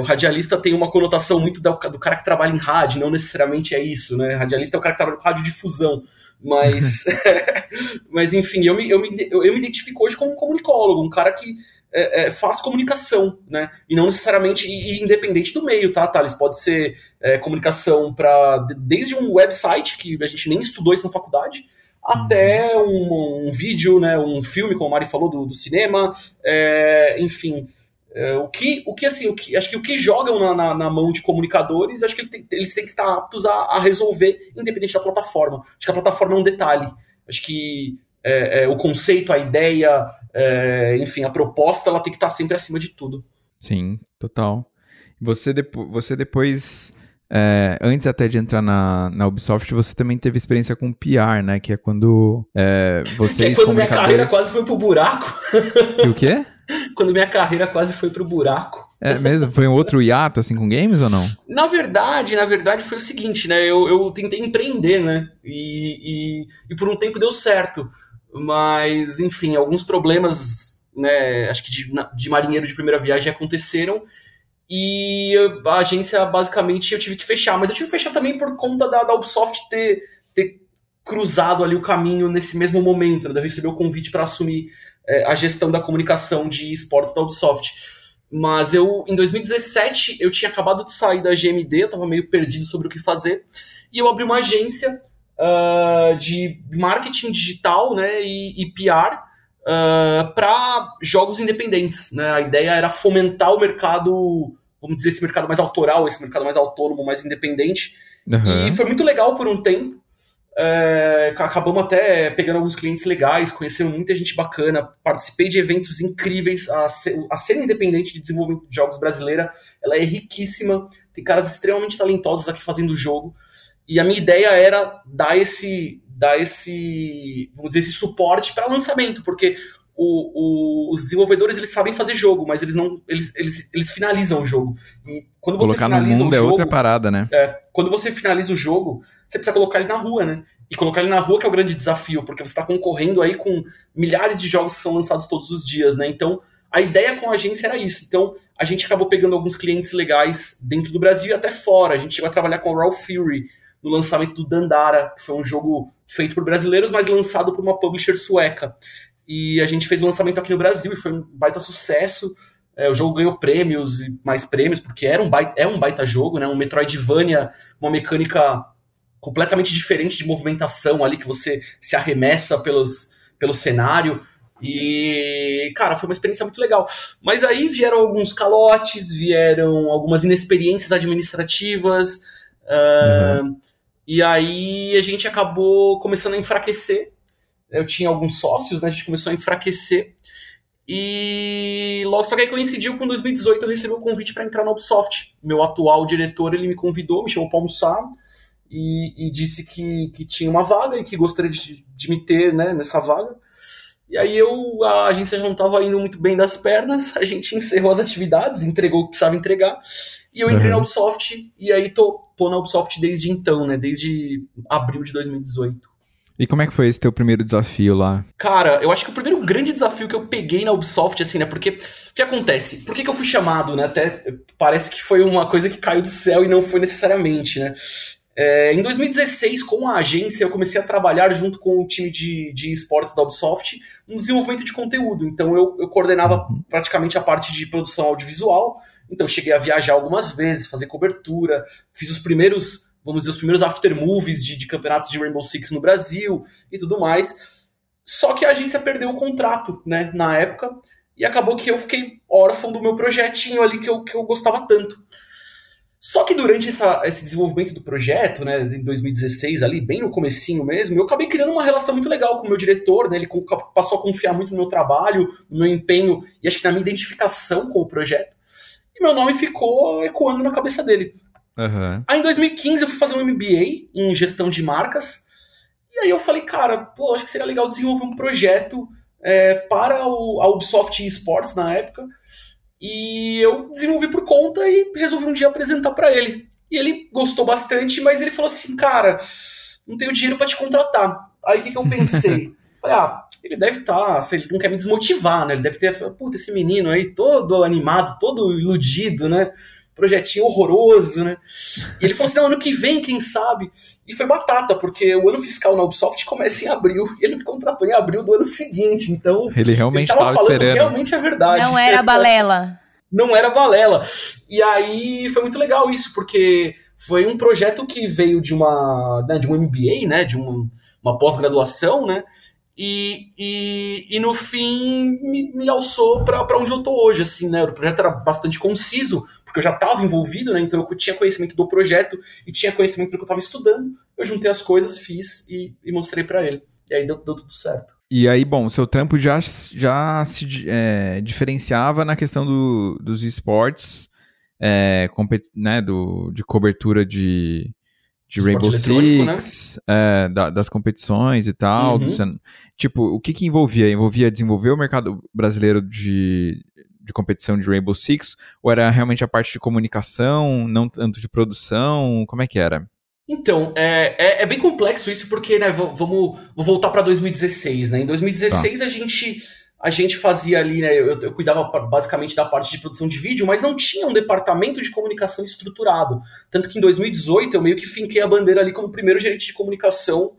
o radialista tem uma conotação muito do, do, cara que trabalha em rádio, não necessariamente é isso, né? Radialista é o cara que trabalha com radiodifusão. Mas, mas enfim, eu me, eu, me, eu, eu me identifico hoje como um comunicólogo, um cara que é, é, faz comunicação, né? E não necessariamente e, independente do meio, tá, Thales? Pode ser é, comunicação para desde um website que a gente nem estudou isso na faculdade, até uhum. um, um, vídeo, né, um filme, como a Mari falou, do, do cinema, é, enfim. É, o que, o que assim, o que, acho que o que jogam na, na, na mão de comunicadores, acho que ele tem, eles têm que estar aptos a, a, resolver, independente da plataforma. Acho que a plataforma é um detalhe. Acho que é, é, o conceito, a ideia, é, enfim, a proposta, ela tem que estar sempre acima de tudo. Sim, total. Você, depo você depois é, antes até de entrar na, na Ubisoft, você também teve experiência com PR, né? Que é quando é, vocês, que é quando minha carreira quase foi pro buraco. Que o quê? quando minha carreira quase foi pro buraco. É mesmo? Foi um outro hiato, assim, com games ou não? Na verdade, na verdade foi o seguinte, né? Eu, eu tentei empreender, né? E, e, e por um tempo deu certo. Mas, enfim, alguns problemas, né? Acho que de, de marinheiro de primeira viagem aconteceram e a agência, basicamente, eu tive que fechar. Mas eu tive que fechar também por conta da, da Ubisoft ter, ter cruzado ali o caminho nesse mesmo momento. Né? Eu o convite para assumir é, a gestão da comunicação de esportes da Ubisoft. Mas eu, em 2017, eu tinha acabado de sair da GMD, eu estava meio perdido sobre o que fazer. E eu abri uma agência uh, de marketing digital né, e, e PR uh, para jogos independentes. Né? A ideia era fomentar o mercado vamos dizer, esse mercado mais autoral, esse mercado mais autônomo, mais independente. Uhum. E foi muito legal por um tempo. É, acabamos até pegando alguns clientes legais, conhecendo muita gente bacana, participei de eventos incríveis. A, a cena independente de desenvolvimento de jogos brasileira ela é riquíssima, tem caras extremamente talentosos aqui fazendo o jogo. E a minha ideia era dar esse, dar esse, vamos dizer, esse suporte para lançamento, porque o, o, os desenvolvedores eles sabem fazer jogo, mas eles não eles, eles, eles finalizam o jogo. E quando você Colocar finaliza no mundo o jogo, é outra parada, né? É, quando você finaliza o jogo, você precisa colocar ele na rua, né? E colocar ele na rua que é o grande desafio, porque você está concorrendo aí com milhares de jogos que são lançados todos os dias, né? Então, a ideia com a agência era isso. Então, a gente acabou pegando alguns clientes legais dentro do Brasil e até fora. A gente chegou a trabalhar com o Raw Fury no lançamento do Dandara, que foi um jogo feito por brasileiros, mas lançado por uma publisher sueca. E a gente fez o lançamento aqui no Brasil e foi um baita sucesso. É, o jogo ganhou prêmios e mais prêmios, porque era um baita, é um baita jogo, né? Um Metroidvania, uma mecânica completamente diferente de movimentação ali, que você se arremessa pelos, pelo cenário. E, cara, foi uma experiência muito legal. Mas aí vieram alguns calotes, vieram algumas inexperiências administrativas. Uh, uhum. E aí a gente acabou começando a enfraquecer eu tinha alguns sócios, né? A gente começou a enfraquecer. E logo só que aí coincidiu com 2018 eu recebi o convite para entrar na Ubisoft. Meu atual diretor ele me convidou, me chamou para almoçar e, e, disse que, que tinha uma vaga e que gostaria de, de me ter né, nessa vaga. E aí eu a agência já não estava indo muito bem das pernas, a gente encerrou as atividades, entregou o que precisava entregar. E eu entrei uhum. na Ubisoft e aí tô, tô na Ubisoft desde então, né? Desde abril de 2018. E como é que foi esse teu primeiro desafio lá? Cara, eu acho que o primeiro grande desafio que eu peguei na Ubisoft, assim, né? Porque o que acontece? Por que, que eu fui chamado, né? Até parece que foi uma coisa que caiu do céu e não foi necessariamente, né? É, em 2016, com a agência, eu comecei a trabalhar junto com o time de, de esportes da Ubisoft no desenvolvimento de conteúdo. Então, eu, eu coordenava uhum. praticamente a parte de produção audiovisual. Então, cheguei a viajar algumas vezes, fazer cobertura, fiz os primeiros vamos dizer, os primeiros after movies de, de campeonatos de Rainbow Six no Brasil e tudo mais. Só que a agência perdeu o contrato, né, na época, e acabou que eu fiquei órfão do meu projetinho ali que eu, que eu gostava tanto. Só que durante essa, esse desenvolvimento do projeto, né, em 2016 ali, bem no comecinho mesmo, eu acabei criando uma relação muito legal com o meu diretor, né, ele passou a confiar muito no meu trabalho, no meu empenho e acho que na minha identificação com o projeto. E meu nome ficou ecoando na cabeça dele. Uhum. Aí em 2015 eu fui fazer um MBA em gestão de marcas. E aí eu falei, cara, pô, acho que seria legal desenvolver um projeto é, para o, a Ubisoft Esports na época. E eu desenvolvi por conta e resolvi um dia apresentar para ele. E ele gostou bastante, mas ele falou assim, cara, não tenho dinheiro para te contratar. Aí o que, que eu pensei? Falei, ah, ele deve estar, tá, ele não quer me desmotivar, né? Ele deve ter, puta, esse menino aí todo animado, todo iludido, né? Projetinho horroroso, né? E ele falou assim: não, ano que vem, quem sabe? E foi batata, porque o ano fiscal na Ubisoft começa em abril e ele me contratou em abril do ano seguinte. Então, ele realmente estava falando esperando. realmente é verdade. Não era balela. Não era balela. E aí foi muito legal isso, porque foi um projeto que veio de uma né, de um MBA, né, de uma, uma pós-graduação, né, e, e, e, no fim me, me alçou para onde eu tô hoje, assim, né? O projeto era bastante conciso, porque eu já estava envolvido, né? Então eu tinha conhecimento do projeto e tinha conhecimento do que eu estava estudando. Eu juntei as coisas, fiz e, e mostrei para ele. E aí deu, deu, tudo certo. E aí, bom, seu trampo já, já se é, diferenciava na questão do, dos esportes, é, né, do, de cobertura de, de Rainbow Six, né? é, da, das competições e tal. Uhum. Do, tipo, o que que envolvia? Envolvia desenvolver o mercado brasileiro de, de competição de Rainbow Six? Ou era realmente a parte de comunicação, não tanto de produção? Como é que era? Então, é, é, é bem complexo isso, porque, né, vamos vou voltar para 2016, né? Em 2016 tá. a gente a gente fazia ali, né? Eu, eu, cuidava basicamente da parte de produção de vídeo, mas não tinha um departamento de comunicação estruturado. Tanto que em 2018 eu meio que finquei a bandeira ali como primeiro gerente de comunicação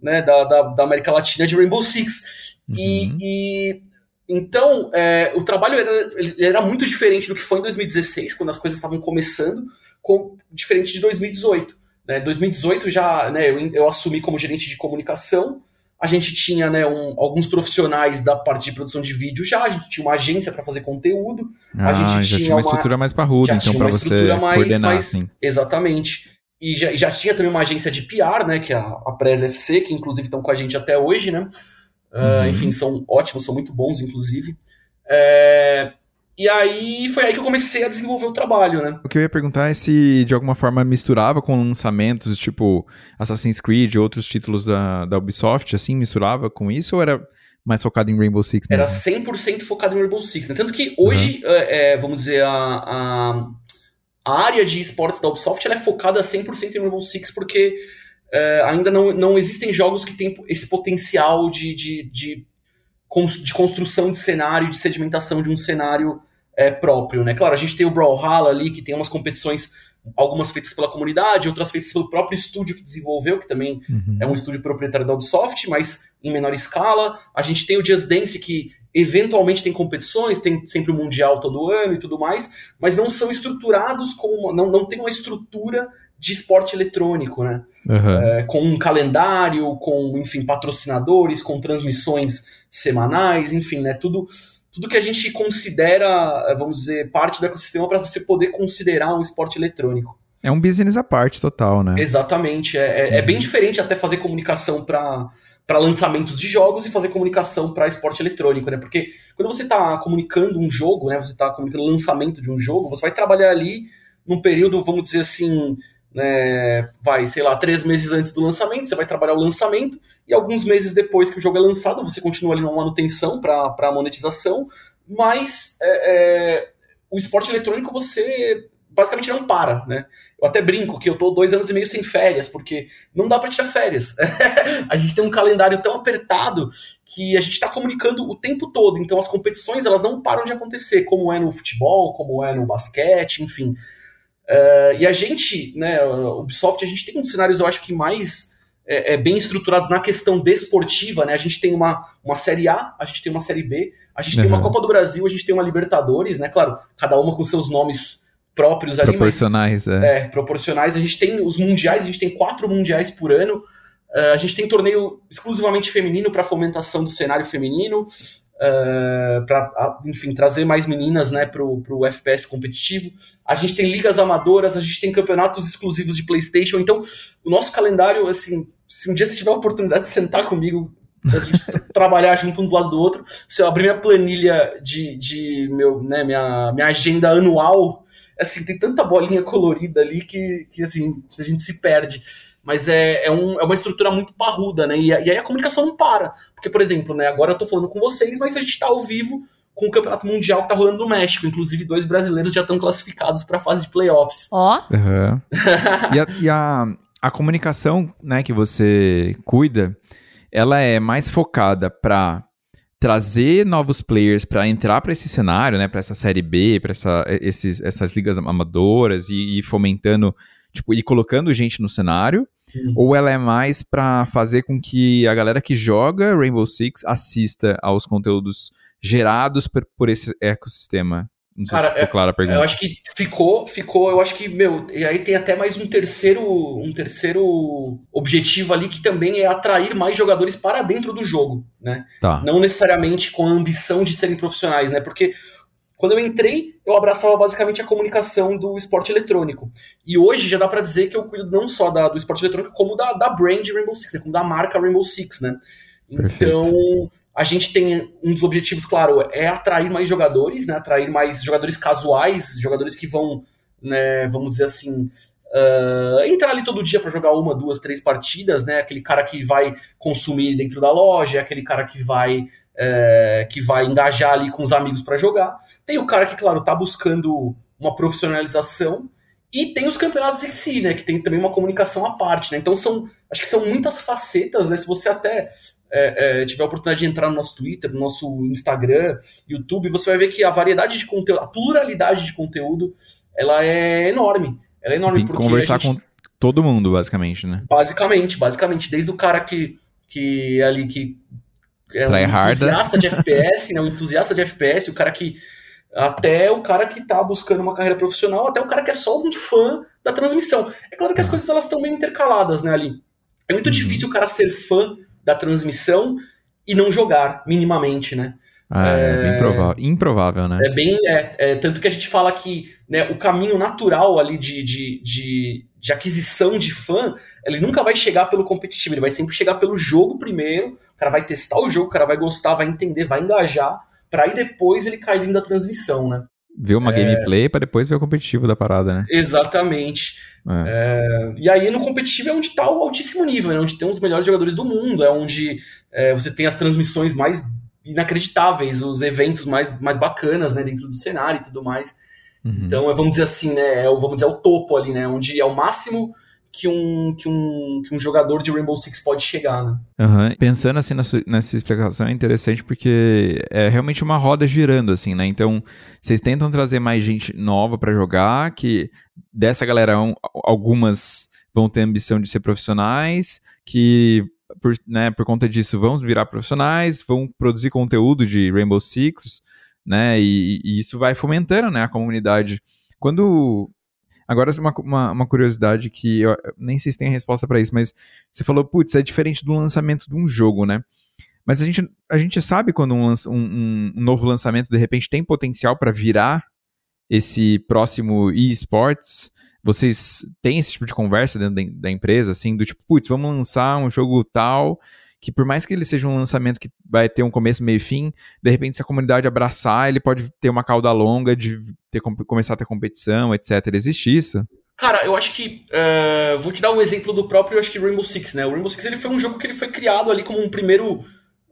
né, da, da, da América Latina de Rainbow Six. Uhum. E, e, então é, o trabalho era, era muito diferente do que foi em 2016, quando as coisas estavam começando, com, diferente de 2018. Né? 2018 já né, eu, eu assumi como gerente de comunicação a gente tinha né, um, alguns profissionais da parte de produção de vídeo já, a gente tinha uma agência para fazer conteúdo. Ah, a gente já tinha, tinha uma, estrutura mais parruda, então, para você mais, coordenar, mais, assim. Exatamente. E já, já tinha também uma agência de PR, né, que é a, a Press FC, que inclusive estão com a gente até hoje, né? Uh, Enfim, são ótimos, são muito bons, inclusive. É, e aí foi aí que eu comecei a desenvolver o trabalho, né? O que eu ia perguntar é se de alguma forma misturava com lançamentos tipo Assassin's Creed e outros títulos da, da Ubisoft, assim, misturava com isso ou era mais focado em Rainbow Six mesmo? Era 100% focado em Rainbow Six, né? Tanto que hoje, uhum. é, vamos dizer, a, a, a, área de esportes da Ubisoft ela é focada 100% em Rainbow Six porque é, ainda não, não existem jogos que têm esse potencial de, de, de de construção de cenário, de sedimentação de um cenário é, próprio, né? Claro, a gente tem o Brawlhalla ali, que tem umas competições, algumas feitas pela comunidade, outras feitas pelo próprio estúdio que desenvolveu, que também uhum. é um estúdio proprietário da Ubisoft, mas em menor escala. A gente tem o Just Dance, que eventualmente tem competições, tem sempre o Mundial todo ano e tudo mais, mas não são estruturados como. não, não tem uma estrutura de esporte eletrônico, né? Uhum. É, com um calendário, com, enfim, patrocinadores, com transmissões semanais, enfim, né? Tudo, tudo que a gente considera, vamos dizer, parte do ecossistema para você poder considerar um esporte eletrônico. É um business à parte total, né? Exatamente. É, é, uhum. é bem diferente até fazer comunicação para para lançamentos de jogos e fazer comunicação para esporte eletrônico, né? Porque quando você está comunicando um jogo, né? Você está comunicando o lançamento de um jogo, você vai trabalhar ali num período, vamos dizer assim, né, vai, sei lá, três meses antes do lançamento, você vai trabalhar o lançamento, e alguns meses depois que o jogo é lançado, você continua ali na manutenção para monetização, mas é, é, o esporte eletrônico você basicamente não para, né? Eu até brinco que eu tô dois anos e meio sem férias, porque não dá para tirar férias. a gente tem um calendário tão apertado que a gente está comunicando o tempo todo. Então as competições elas não param de acontecer, como é no futebol, como é no basquete, enfim. Uh, e a gente, né, o Ubisoft, a gente tem um dos cenários, eu acho que mais é, é, bem estruturados na questão desportiva, né? A gente tem uma, uma Série A, a gente tem uma Série B, a gente uhum. tem uma Copa do Brasil, a gente tem uma Libertadores, né? Claro, cada uma com seus nomes próprios ali. Proporcionais, mas, é. é. proporcionais. A gente tem os mundiais, a gente tem quatro mundiais por ano. Uh, a gente tem torneio exclusivamente feminino para fomentação do cenário feminino uh, eh, para, enfim, trazer mais meninas né, para o FPS competitivo. A gente tem ligas amadoras, a gente tem campeonatos exclusivos de PlayStation. Então, o nosso calendário, assim, se um dia você tiver a oportunidade de sentar comigo, a gente trabalhar junto um do lado do outro, se eu abrir minha planilha de, de meu, né, minha, minha agenda anual, assim, tem tanta bolinha colorida ali que, que assim, a gente se perde mas é, é, um, é uma estrutura muito parruda, né? E, e, aí a comunicação não para. Porque, por exemplo, né, agora eu tô falando com vocês, mas a gente tá ao vivo com o Campeonato Mundial que tá rolando no México. Inclusive, dois brasileiros já estão classificados para a fase de playoffs. Ó. Oh. Uhum. e, a, e a, a, comunicação né, que você cuida, ela é mais focada para trazer novos players para entrar para esse cenário, né, para essa série B, para essa, esses, essas ligas amadoras e, e, fomentando, tipo, e colocando gente no cenário, uhum. ou ela é mais para fazer com que a galera que joga Rainbow Six assista aos conteúdos gerados por, por esse ecossistema? Não sei Cara, se ficou é, clara a pergunta. Eu acho que ficou, ficou, eu acho que, meu, e aí tem até mais um terceiro, um terceiro objetivo ali que também é atrair mais jogadores para dentro do jogo, né? Tá. Não necessariamente com a ambição de serem profissionais, né? Porque quando eu entrei, eu abraçava basicamente a comunicação do esporte eletrônico. E hoje já dá para dizer que eu cuido não só da, do esporte eletrônico, como da, da brand Rainbow Six, né? como da marca Rainbow Six, né? Então, Perfeito. A gente tem um dos objetivos, claro, é atrair mais jogadores, né? Atrair mais jogadores casuais, jogadores que vão, né, vamos dizer assim, uh, entrar ali todo dia para jogar uma, duas, três partidas, né? Aquele cara que vai consumir dentro da loja, aquele cara que vai é, que vai engajar ali com os amigos para jogar. Tem o cara que, claro, tá buscando uma profissionalização e tem os campeonatos em si, né? Que tem também uma comunicação à parte, né? Então são, acho que são muitas facetas, né? Se você até é, é, tiver a oportunidade de entrar no nosso Twitter, no nosso Instagram, YouTube, você vai ver que a variedade de conteúdo, a pluralidade de conteúdo, ela é enorme. Ela é enorme. Tem que conversar gente, com todo mundo, basicamente, né? Basicamente, basicamente. Desde o cara que, que ali que é um entusiasta de FPS, né? Um entusiasta de FPS, o cara que. Até o cara que tá buscando uma carreira profissional, até o cara que é só um fã da transmissão. É claro que as coisas elas estão bem intercaladas, né, ali. É muito uhum. difícil o cara ser fã da transmissão e não jogar minimamente, né? Ah, é, é bem provável. Improvável, né? É bem. É, é, tanto que a gente fala que né, o caminho natural ali de, de, de, de, aquisição de fã, ele nunca vai chegar pelo competitivo, ele vai sempre chegar pelo jogo primeiro. O cara vai testar o jogo, o cara vai gostar, vai entender, vai engajar, para aí depois ele cair dentro da transmissão, né? Ver uma é... gameplay para depois ver o competitivo da parada, né? Exatamente. É. É... E aí no competitivo é onde está o altíssimo nível, né? onde tem os melhores jogadores do mundo, é onde é, você tem as transmissões mais inacreditáveis, os eventos mais, mais bacanas né, dentro do cenário e tudo mais. Uhum. Então, é, vamos dizer assim, né? É, vamos dizer, é o topo ali, né? Onde é o máximo que um, que um, que um jogador de Rainbow Six pode chegar, né? Uhum. Pensando assim nessa, nessa explicação é interessante porque é realmente uma roda girando, assim, né? Então, vocês tentam trazer mais gente nova para jogar, que dessa galera, algumas vão ter ambição de ser profissionais, que por, né, por conta disso vão virar profissionais, vão produzir conteúdo de Rainbow Six, né? E, e isso vai fomentando, né, a comunidade. Quando Agora, uma, uma, uma curiosidade que eu nem sei se tem resposta para isso, mas você falou, putz, é diferente do lançamento de um jogo, né? Mas a gente, a gente sabe quando um, um, um novo lançamento de repente tem potencial para virar esse próximo eSports. Vocês têm esse tipo de conversa dentro da, empresa, assim, do tipo, putz, vamos lançar um jogo tal que por mais que ele seja um lançamento que vai ter um começo, meio e fim, de repente se a comunidade abraçar, ele pode ter uma cauda longa de ter, começar a ter competição, etc. Existe isso? Cara, eu acho que. Uh, vou te dar um exemplo do próprio, acho que Rainbow Six, né? O Rainbow Six ele foi um jogo que ele foi criado ali como um primeiro.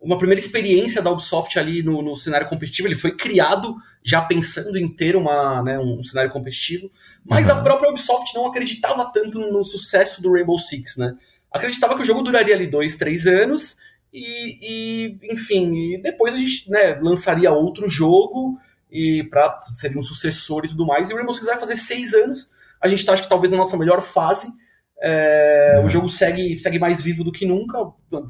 Uma primeira experiência da Ubisoft ali no, no cenário competitivo. Ele foi criado já pensando em ter uma, né, um cenário competitivo. Mas uhum. a própria Ubisoft não acreditava tanto no sucesso do Rainbow Six, né? acreditava que o jogo duraria ali dois, três anos e, e enfim, e depois a gente né, lançaria outro jogo e para seria um sucessor e tudo mais. E o Rainbow Six vai fazer seis anos. A gente tá, acho que talvez na nossa melhor fase. É, uhum. O jogo segue, segue mais vivo do que nunca,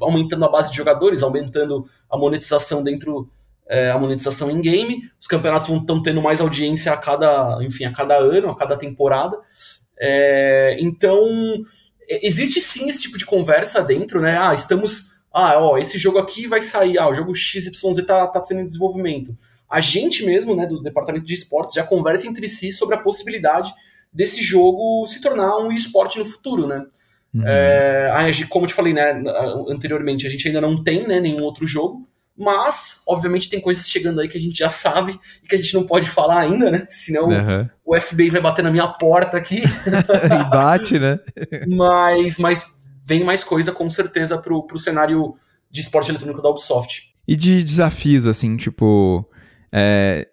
aumentando a base de jogadores, aumentando a monetização dentro é, a monetização em game. Os campeonatos vão tendo mais audiência a cada, enfim, a cada ano, a cada temporada. É, então é, existe sim esse tipo de conversa dentro, né? Ah, estamos. Ah, ó, esse jogo aqui vai sair. Ah, o jogo XYZ tá, tá sendo em desenvolvimento. A gente mesmo, né, do departamento de esportes, já conversa entre si sobre a possibilidade desse jogo se tornar um esporte no futuro, né? Uhum. É, como eu te falei, né, anteriormente, a gente ainda não tem né, nenhum outro jogo, mas, obviamente, tem coisas chegando aí que a gente já sabe e que a gente não pode falar ainda, né? Senão uhum. o FBI vai bater na minha porta aqui. e bate, né? mas, mas vem mais coisa, com certeza, pro, pro cenário de esporte eletrônico da Ubisoft. E de desafios, assim, tipo. É,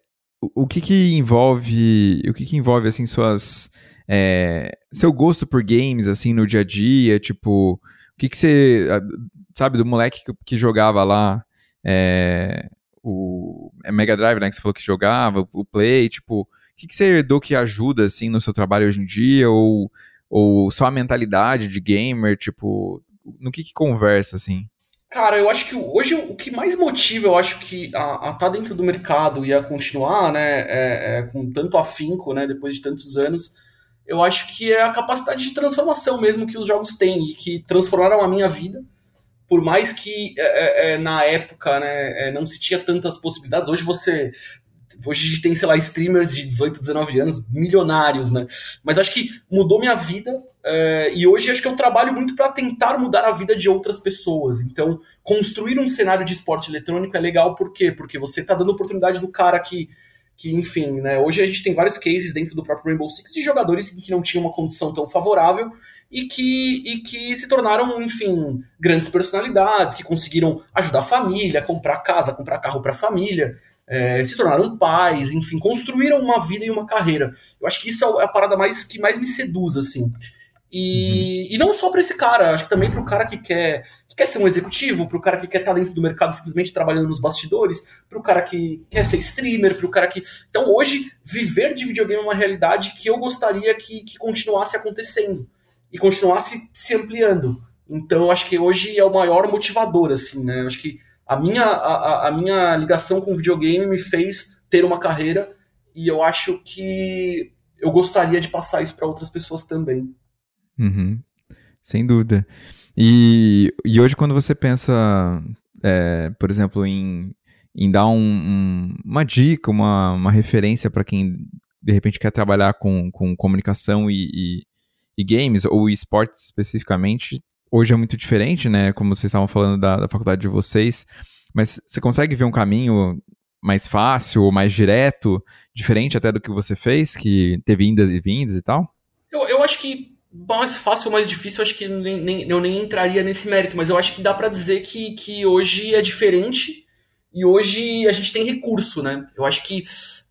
o, que que envolve. O que que envolve, assim, suas. É, seu gosto por games, assim, no dia a dia, tipo. O que que você. Sabe, do moleque que, que jogava lá é, o é Mega Drive, né, que você falou que jogava, o Play, tipo, o que, que você herdou que ajuda, assim, no seu trabalho hoje em dia, ou, ou só a mentalidade de gamer, tipo, no que que conversa, assim? Cara, eu acho que hoje o que mais motiva, eu acho que a estar tá dentro do mercado e a continuar, né, é, é, com tanto afinco, né, depois de tantos anos, eu acho que é a capacidade de transformação mesmo que os jogos têm e que transformaram a minha vida. Por mais que é, é, é na época né, é, não se tinha tantas possibilidades, hoje você Hoje a gente tem, sei lá, streamers de 18, 19 anos, milionários, né? Mas acho que mudou minha vida é, e hoje acho que eu trabalho muito para tentar mudar a vida de outras pessoas. Então, construir um cenário de esporte eletrônico é legal, por quê? Porque você está dando oportunidade do cara que, que, enfim, né? Hoje a gente tem vários cases dentro do próprio Rainbow Six de jogadores que não tinham uma condição tão favorável e que, e que se tornaram, enfim, grandes personalidades, que conseguiram ajudar a família, comprar casa, comprar carro para a família é, se tornaram pais, enfim, construíram uma vida e uma carreira. Eu acho que isso é a parada mais que mais me seduz, assim. E, uhum. e não só para esse cara, acho que também para o cara que quer, que quer ser um executivo, para o cara que quer estar tá dentro do mercado simplesmente trabalhando nos bastidores, para o cara que quer ser streamer, para o cara que. Então hoje, viver de videogame é uma realidade que eu gostaria que, que continuasse acontecendo e continuasse se ampliando. Então acho que hoje é o maior motivador, assim, né? Acho que a minha, a, a minha ligação com o videogame me fez ter uma carreira e eu acho que eu gostaria de passar isso para outras pessoas também. Uhum. Sem dúvida. E, e hoje, quando você pensa, é, por exemplo, em, em dar um, um, uma dica, uma, uma referência para quem de repente quer trabalhar com, com comunicação e, e, e games, ou esportes especificamente, hoje é muito diferente, né? Como vocês estavam falando da, da faculdade de vocês. Mas você consegue ver um caminho mais fácil ou mais direto, diferente até do que você fez, que teve indas e vindas e tal? Eu, eu acho que mais fácil ou mais difícil, eu acho que nem, nem, eu nem entraria nesse mérito, mas eu acho que dá para dizer que, que hoje é diferente e hoje a gente tem recurso, né? Eu acho que,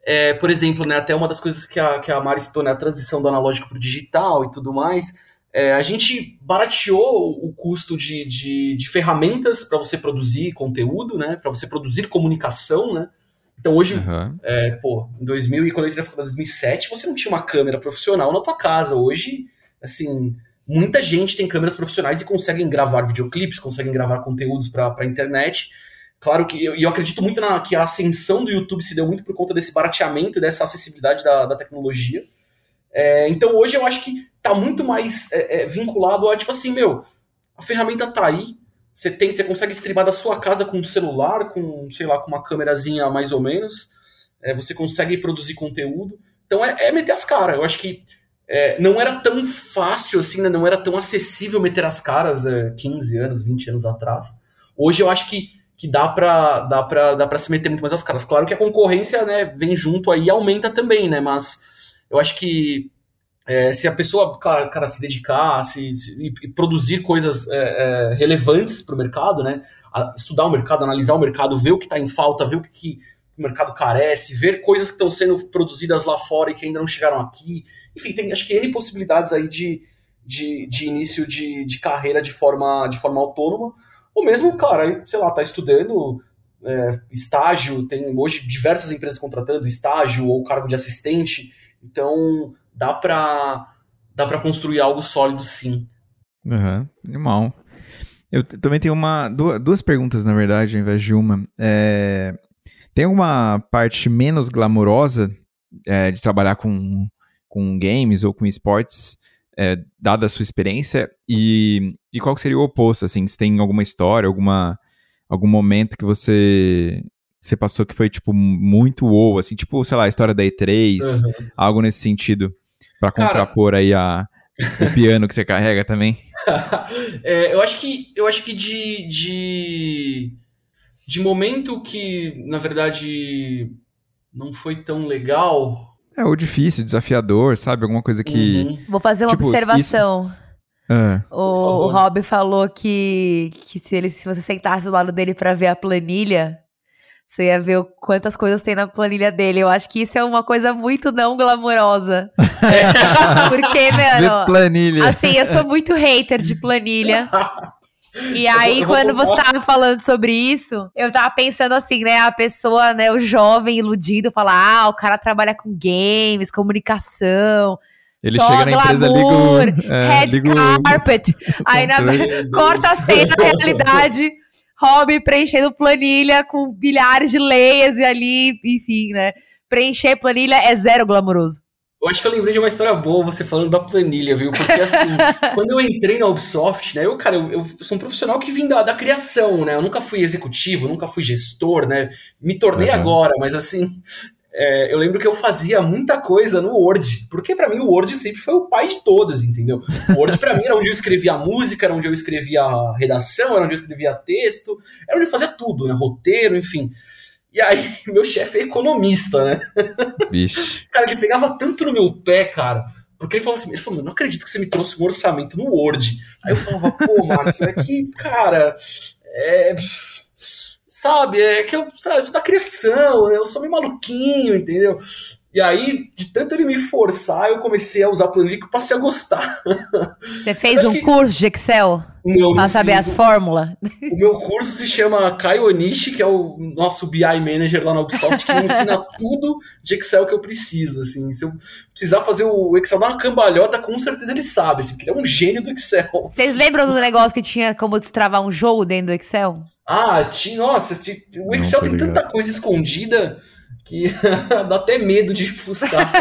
é, por exemplo, né, até uma das coisas que a, que a Mari citou, né, a transição do analógico para o digital e tudo mais, é, a gente barateou o custo de, de, de ferramentas para você produzir conteúdo, né? Para você produzir comunicação, né? Então hoje, uhum. é, pô, em 2000 e quando eu entrei na faculdade em 2007, você não tinha uma câmera profissional na tua casa. Hoje, assim, muita gente tem câmeras profissionais e conseguem gravar videoclipes, conseguem gravar conteúdos para a internet. Claro que eu, eu acredito muito na, que a ascensão do YouTube se deu muito por conta desse barateamento e dessa acessibilidade da, da tecnologia. É, então hoje eu acho que tá muito mais é, é, vinculado a, tipo assim, meu, a ferramenta tá aí, você tem, você consegue streamar da sua casa com um celular, com, sei lá, com uma câmerazinha mais ou menos, é, você consegue produzir conteúdo. Então é, é meter as caras. Eu acho que é, não era tão fácil assim, né? não era tão acessível meter as caras é, 15 anos, 20 anos atrás. Hoje eu acho que, que dá para dá pra, dá pra se meter muito mais as caras. Claro que a concorrência né, vem junto aí e aumenta também, né? Mas eu acho que é, se a pessoa, cara, cara se dedicar se, se, e produzir coisas é, é, relevantes para o mercado, né? A, estudar o mercado, analisar o mercado, ver o que está em falta, ver o que, que, o mercado carece, ver coisas que estão sendo produzidas lá fora e que ainda não chegaram aqui. Enfim, tem acho que N possibilidades aí de, de, de início de, de carreira de forma, de forma autônoma. Ou mesmo, cara, sei lá, tá estudando é, estágio, tem hoje diversas empresas contratando estágio ou cargo de assistente então, dá para dá para construir algo sólido sim. Uhum, animal. Eu também tenho uma duas, duas perguntas, na verdade, ao invés de uma. É, tem alguma parte menos glamourosa é, de trabalhar com, com games ou com esportes, é, dada a sua experiência? E, e qual seria o oposto? Assim, se tem alguma história, alguma, algum momento que você você passou que foi, tipo, muito wow, assim, tipo, sei lá, a história da E3, uhum. algo nesse sentido, para contrapor aí a, o piano que você carrega também? é, eu acho que, eu acho que de, de, de momento que, na verdade, não foi tão legal... É, ou difícil, desafiador, sabe? Alguma coisa que... Uhum. Vou fazer uma tipo, observação. Isso... Ah. O, o Rob falou que, que se, ele, se você sentasse do lado dele para ver a planilha, você ia ver quantas coisas tem na planilha dele. Eu acho que isso é uma coisa muito não glamourosa. Porque, mano. planilha. Assim, eu sou muito hater de planilha. E aí, quando você tava falando sobre isso, eu tava pensando assim, né? A pessoa, né, o jovem iludido, fala: ah, o cara trabalha com games, comunicação. Ele só chega na empresa, glamour, liga o, é, red liga carpet. aí na, corta a cena, a realidade. Hobby preenchendo planilha com bilhares de leias e ali, enfim, né? Preencher planilha é zero glamouroso. Eu acho que eu lembrei de uma história boa você falando da planilha, viu? Porque assim, quando eu entrei na Ubisoft, né? Eu, cara, eu, eu, sou um profissional que vim da, da criação, né? Eu nunca fui executivo, nunca fui gestor, né? Me tornei uhum. agora, mas assim, é, eu lembro que eu fazia muita coisa no Word, porque para mim o Word sempre foi o pai de todas, entendeu? O Word para mim era onde eu escrevia música, era onde eu escrevia redação, era onde eu escrevia texto, era onde eu fazia tudo, né? Roteiro, enfim. E aí, meu chefe é economista, né? Bicho. cara, ele pegava tanto no meu pé, cara. Porque ele falou assim, ele falou, não acredito que você me trouxe um orçamento no Word. Aí eu falava, pô, Márcio, é que, cara, é... Sabe, é que eu, sabe, eu sou da criação, né? Eu sou meio maluquinho, entendeu? E aí, de tanto ele me forçar, eu comecei a usar planilha que passei a gostar. Você fez um que... curso de Excel? Não, pra saber as fórmulas? O meu curso se chama Caio Onishi, que é o nosso BI Manager lá na Ubisoft, que me ensina tudo de Excel que eu preciso, assim. Se eu precisar fazer o Excel dar uma cambalhota, com certeza ele sabe, assim, porque ele é um gênio do Excel. Vocês lembram do negócio que tinha como destravar um jogo dentro do Excel? Ah, tinha, nossa, o Excel Não, tem tanta coisa escondida que dá até medo de fuçar.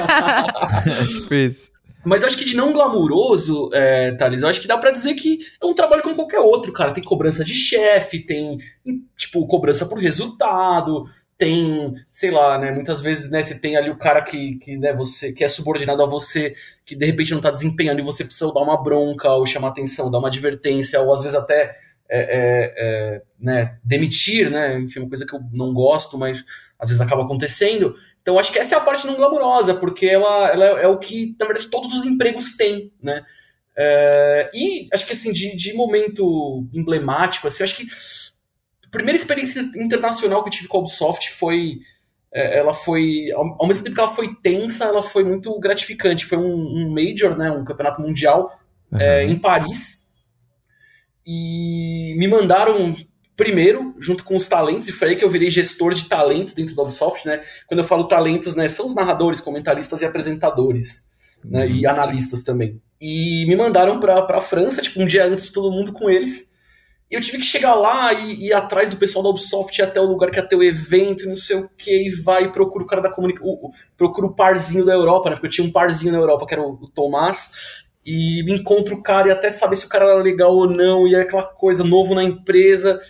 Fez. Mas eu acho que de não glamuroso, é, Thales, eu acho que dá para dizer que é um trabalho como qualquer outro, cara. Tem cobrança de chefe, tem, tipo, cobrança por resultado, tem, sei lá, né, muitas vezes, né, você tem ali o cara que, que, né, você, que é subordinado a você, que de repente não tá desempenhando e você precisa dar uma bronca, ou chamar atenção, dar uma advertência, ou às vezes até, é, é, é né, demitir, né, enfim, uma coisa que eu não gosto, mas às vezes acaba acontecendo. Então acho que essa é a parte não glamourosa, porque ela, ela é, o que, na verdade, todos os empregos têm, né? É, e acho que assim, de, de momento emblemático, assim, acho que a primeira experiência internacional que eu tive com a Ubisoft foi. É, ela foi. Ao, ao, mesmo tempo que ela foi tensa, ela foi muito gratificante. Foi um, um Major, né? Um campeonato mundial uhum. é, em Paris. E me mandaram primeiro, junto com os talentos, e foi aí que eu virei gestor de talentos dentro da Ubisoft, né? Quando eu falo talentos, né, são os narradores, comentaristas e apresentadores, né, uhum. e analistas também. E me mandaram pra, pra França, tipo, um dia antes de todo mundo com eles. E eu tive que chegar lá e ir atrás do pessoal da Ubisoft até o lugar que ia ter o evento e não sei o que, e vai e procura o cara da comunicação, procura o parzinho da Europa, né? Porque eu tinha um parzinho na Europa, que era o, o Tomás, e me encontro o cara e até saber se o cara era legal ou não, e é aquela coisa novo na empresa.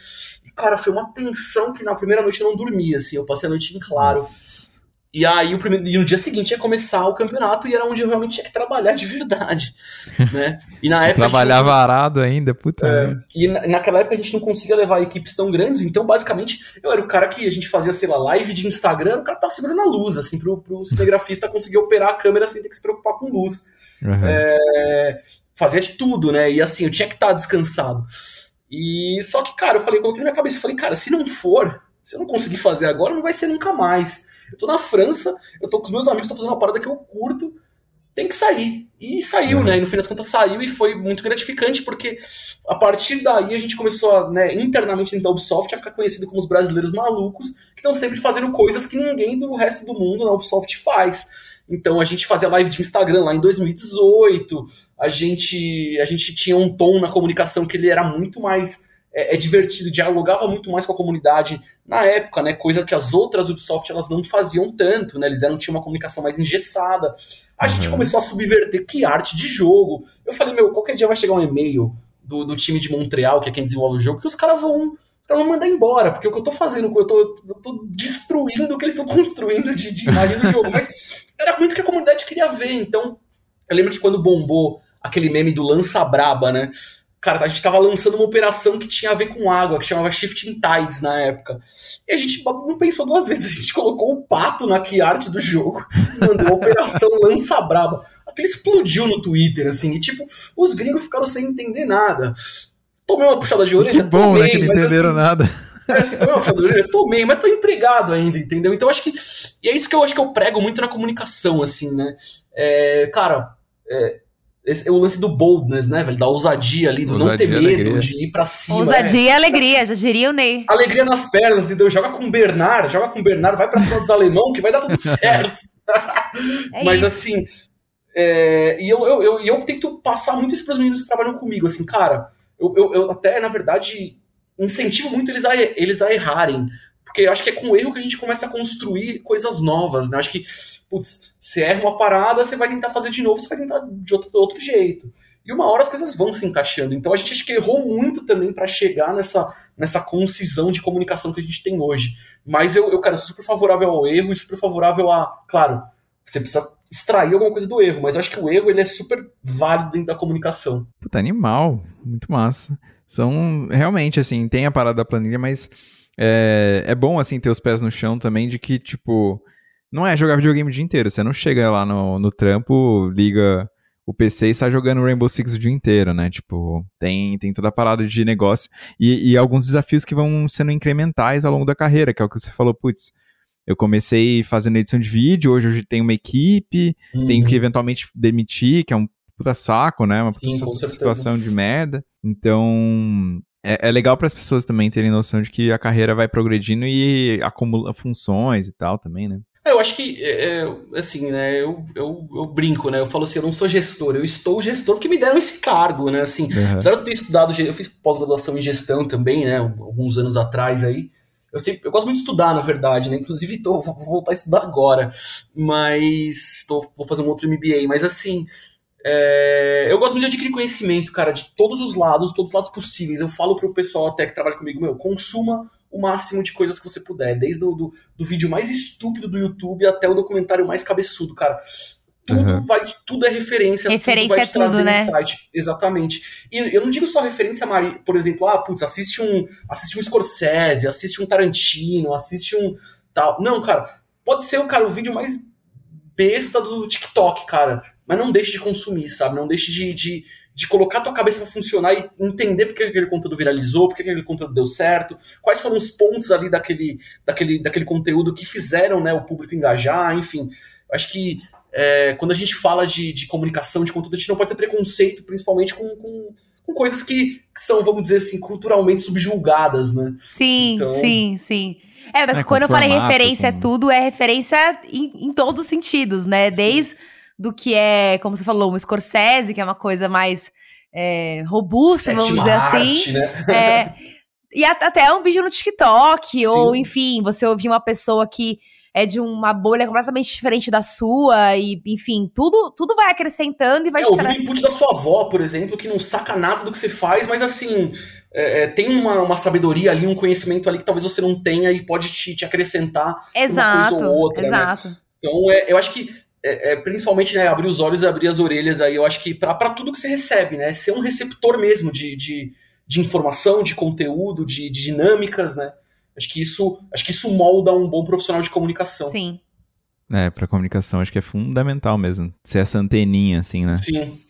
E, cara, foi uma tensão que na primeira noite eu não dormia, assim, eu passei a noite em claro. Nossa. E aí o primeiro, e no dia seguinte ia começar o campeonato e era onde eu realmente tinha que trabalhar de verdade, né? E na época trabalhar varado ainda, puta. É, e na, naquela época a gente não conseguia levar equipes tão grandes, então basicamente eu era o cara que a gente fazia, sei lá, live de Instagram, o cara tava segurando a luz, assim, pro, pro cinegrafista conseguir operar a câmera sem ter que se preocupar com luz. Uhum. É, fazia de tudo, né? E assim, eu tinha que estar descansado. E só que, cara, eu falei, coloquei na minha cabeça, eu falei, cara, se não for, se eu não conseguir fazer agora, não vai ser nunca mais. Eu tô na França, eu tô com os meus amigos, tô fazendo uma parada que eu curto, tem que sair. E saiu, uhum. né? E no fim das contas saiu e foi muito gratificante, porque a partir daí a gente começou a, né, internamente dentro da Ubisoft a ficar conhecido como os brasileiros malucos, que estão sempre fazendo coisas que ninguém do resto do mundo na Ubisoft faz. Então a gente fazia live de Instagram lá em 2018, a gente, a gente tinha um tom na comunicação que ele era muito mais é, é, divertido, dialogava muito mais com a comunidade na época, né? Coisa que as outras Ubisoft elas não faziam tanto, né? Eles eram tinham uma comunicação mais engessada. A uhum. gente começou a subverter que arte de jogo. Eu falei, meu, qualquer dia vai chegar um e-mail do, do time de Montreal, que é quem desenvolve o jogo, que os caras vão para não mandar embora, porque o que eu tô fazendo, eu tô, eu tô destruindo o que eles estão construindo de, de imagem do jogo. Mas era muito que a comunidade queria ver. Então, eu lembro que quando bombou aquele meme do Lança Braba, né? Cara, a gente tava lançando uma operação que tinha a ver com água, que chamava Shifting Tides na época. E a gente não pensou duas vezes, a gente colocou o pato na key art do jogo, mandou operação Lança Braba. Aquele explodiu no Twitter, assim, e tipo, os gringos ficaram sem entender nada tomei uma puxada de orelha. Que bom, tomei, né? Que não entenderam assim, nada. Assim, tomei uma puxada de orelha, tomei, mas tô empregado ainda, entendeu? Então acho que. E é isso que eu acho que eu prego muito na comunicação, assim, né? É, cara, é, esse, é o lance do boldness, né, velho? Da ousadia ali, do ousadia, não ter medo, de ir pra cima. Ousadia é. e alegria, já diria o Ney. Alegria nas pernas, entendeu? Joga com o Bernard, joga com o Bernard, vai pra cima dos alemão que vai dar tudo certo. É Mas isso. assim, é, e eu, eu, eu, eu, tento passar muito isso pros meninos que trabalham comigo, assim, cara, eu, eu, eu até, na verdade, incentivo muito eles a, eles a errarem, porque eu acho que é com o erro que a gente começa a construir coisas novas, né? Acho que, putz, você erra uma parada, você vai tentar fazer de novo, você vai tentar de outro, de outro jeito. E uma hora as coisas vão se encaixando. Então a gente acho que errou muito também para chegar nessa, nessa concisão de comunicação que a gente tem hoje. Mas eu, eu, cara, sou super favorável ao erro e super favorável a. Claro, você precisa extrair alguma coisa do erro, mas eu acho que o erro ele é super válido dentro da comunicação. Puta, animal. Muito massa. São realmente assim, tem a parada da planilha, mas é, é bom, assim, ter os pés no chão também de que, tipo, não é jogar videogame o dia inteiro. Você não chega lá no, no trampo, liga o PC e sai jogando Rainbow Six o dia inteiro, né? Tipo, tem, tem toda a parada de negócio e, e alguns desafios que vão sendo incrementais ao longo da carreira, que é o que você falou, putz, eu comecei fazendo edição de vídeo, hoje eu tenho uma equipe, uhum. tenho que eventualmente demitir, que é um puta saco, né? Uma Sim, puta situação de merda. Então, é, é legal para as pessoas também terem noção de que a carreira vai progredindo e acumula funções e tal também, né? É, eu acho que, é, é, assim, né, eu, eu, eu, brinco, né, eu falo assim, eu não sou gestor, eu estou gestor porque me deram esse cargo, né, assim, uhum. apesar de eu ter estudado, eu fiz pós-graduação em gestão também, né, alguns anos atrás aí, eu, sempre, eu gosto muito de estudar, na verdade, né, inclusive tô, vou voltar a estudar agora, mas tô, vou fazer um outro MBA, mas assim, é, eu gosto muito de adquirir conhecimento, cara, de todos os lados, todos os lados possíveis. Eu falo pro pessoal até que trabalha comigo, meu, consuma o máximo de coisas que você puder, desde o do, do vídeo mais estúpido do YouTube até o documentário mais cabeçudo, cara. Tudo uhum. vai, tudo é referência, referência tudo vai é te trazer tudo, né? insight. Exatamente. E eu não digo só referência, Mari, por exemplo, ah, putz, assiste um, assiste um Scorsese, assiste um Tarantino, assiste um tal. Não, cara, pode ser o cara o vídeo mais besta do TikTok, cara mas não deixe de consumir, sabe? Não deixe de, de, de colocar a tua cabeça para funcionar e entender porque aquele conteúdo viralizou, porque aquele conteúdo deu certo, quais foram os pontos ali daquele, daquele, daquele conteúdo que fizeram né, o público engajar, enfim. Acho que é, quando a gente fala de, de comunicação, de conteúdo, a gente não pode ter preconceito, principalmente com, com, com coisas que, que, são, vamos dizer assim, culturalmente subjulgadas, né? Sim, então... sim, sim. É, mas é, quando eu falei referência com... tudo, é referência em, em todos os sentidos, né? Sim. Desde do que é, como você falou, um Scorsese, que é uma coisa mais é, robusta, Sétima vamos dizer assim. né? é, e até um vídeo no TikTok, Sim. ou enfim, você ouvir uma pessoa que é de uma bolha completamente diferente da sua, e enfim, tudo, tudo vai acrescentando e vai é, ouvir o input da sua avó, por exemplo, que não saca nada do que você faz, mas assim. É, é, tem uma, uma sabedoria ali, um conhecimento ali que talvez você não tenha e pode te, te acrescentar exato, uma coisa ou outra. Né? Exato. Né? Então, é, eu acho que é, é, principalmente né, abrir os olhos e abrir as orelhas aí, eu acho que para tudo que você recebe, né? Ser um receptor mesmo de, de, de informação, de conteúdo, de, de, dinâmicas, né? Acho que isso acho que isso molda um bom profissional de comunicação. Sim. É, para comunicação acho que é fundamental mesmo. Ser essa anteninha, assim, né? Sim.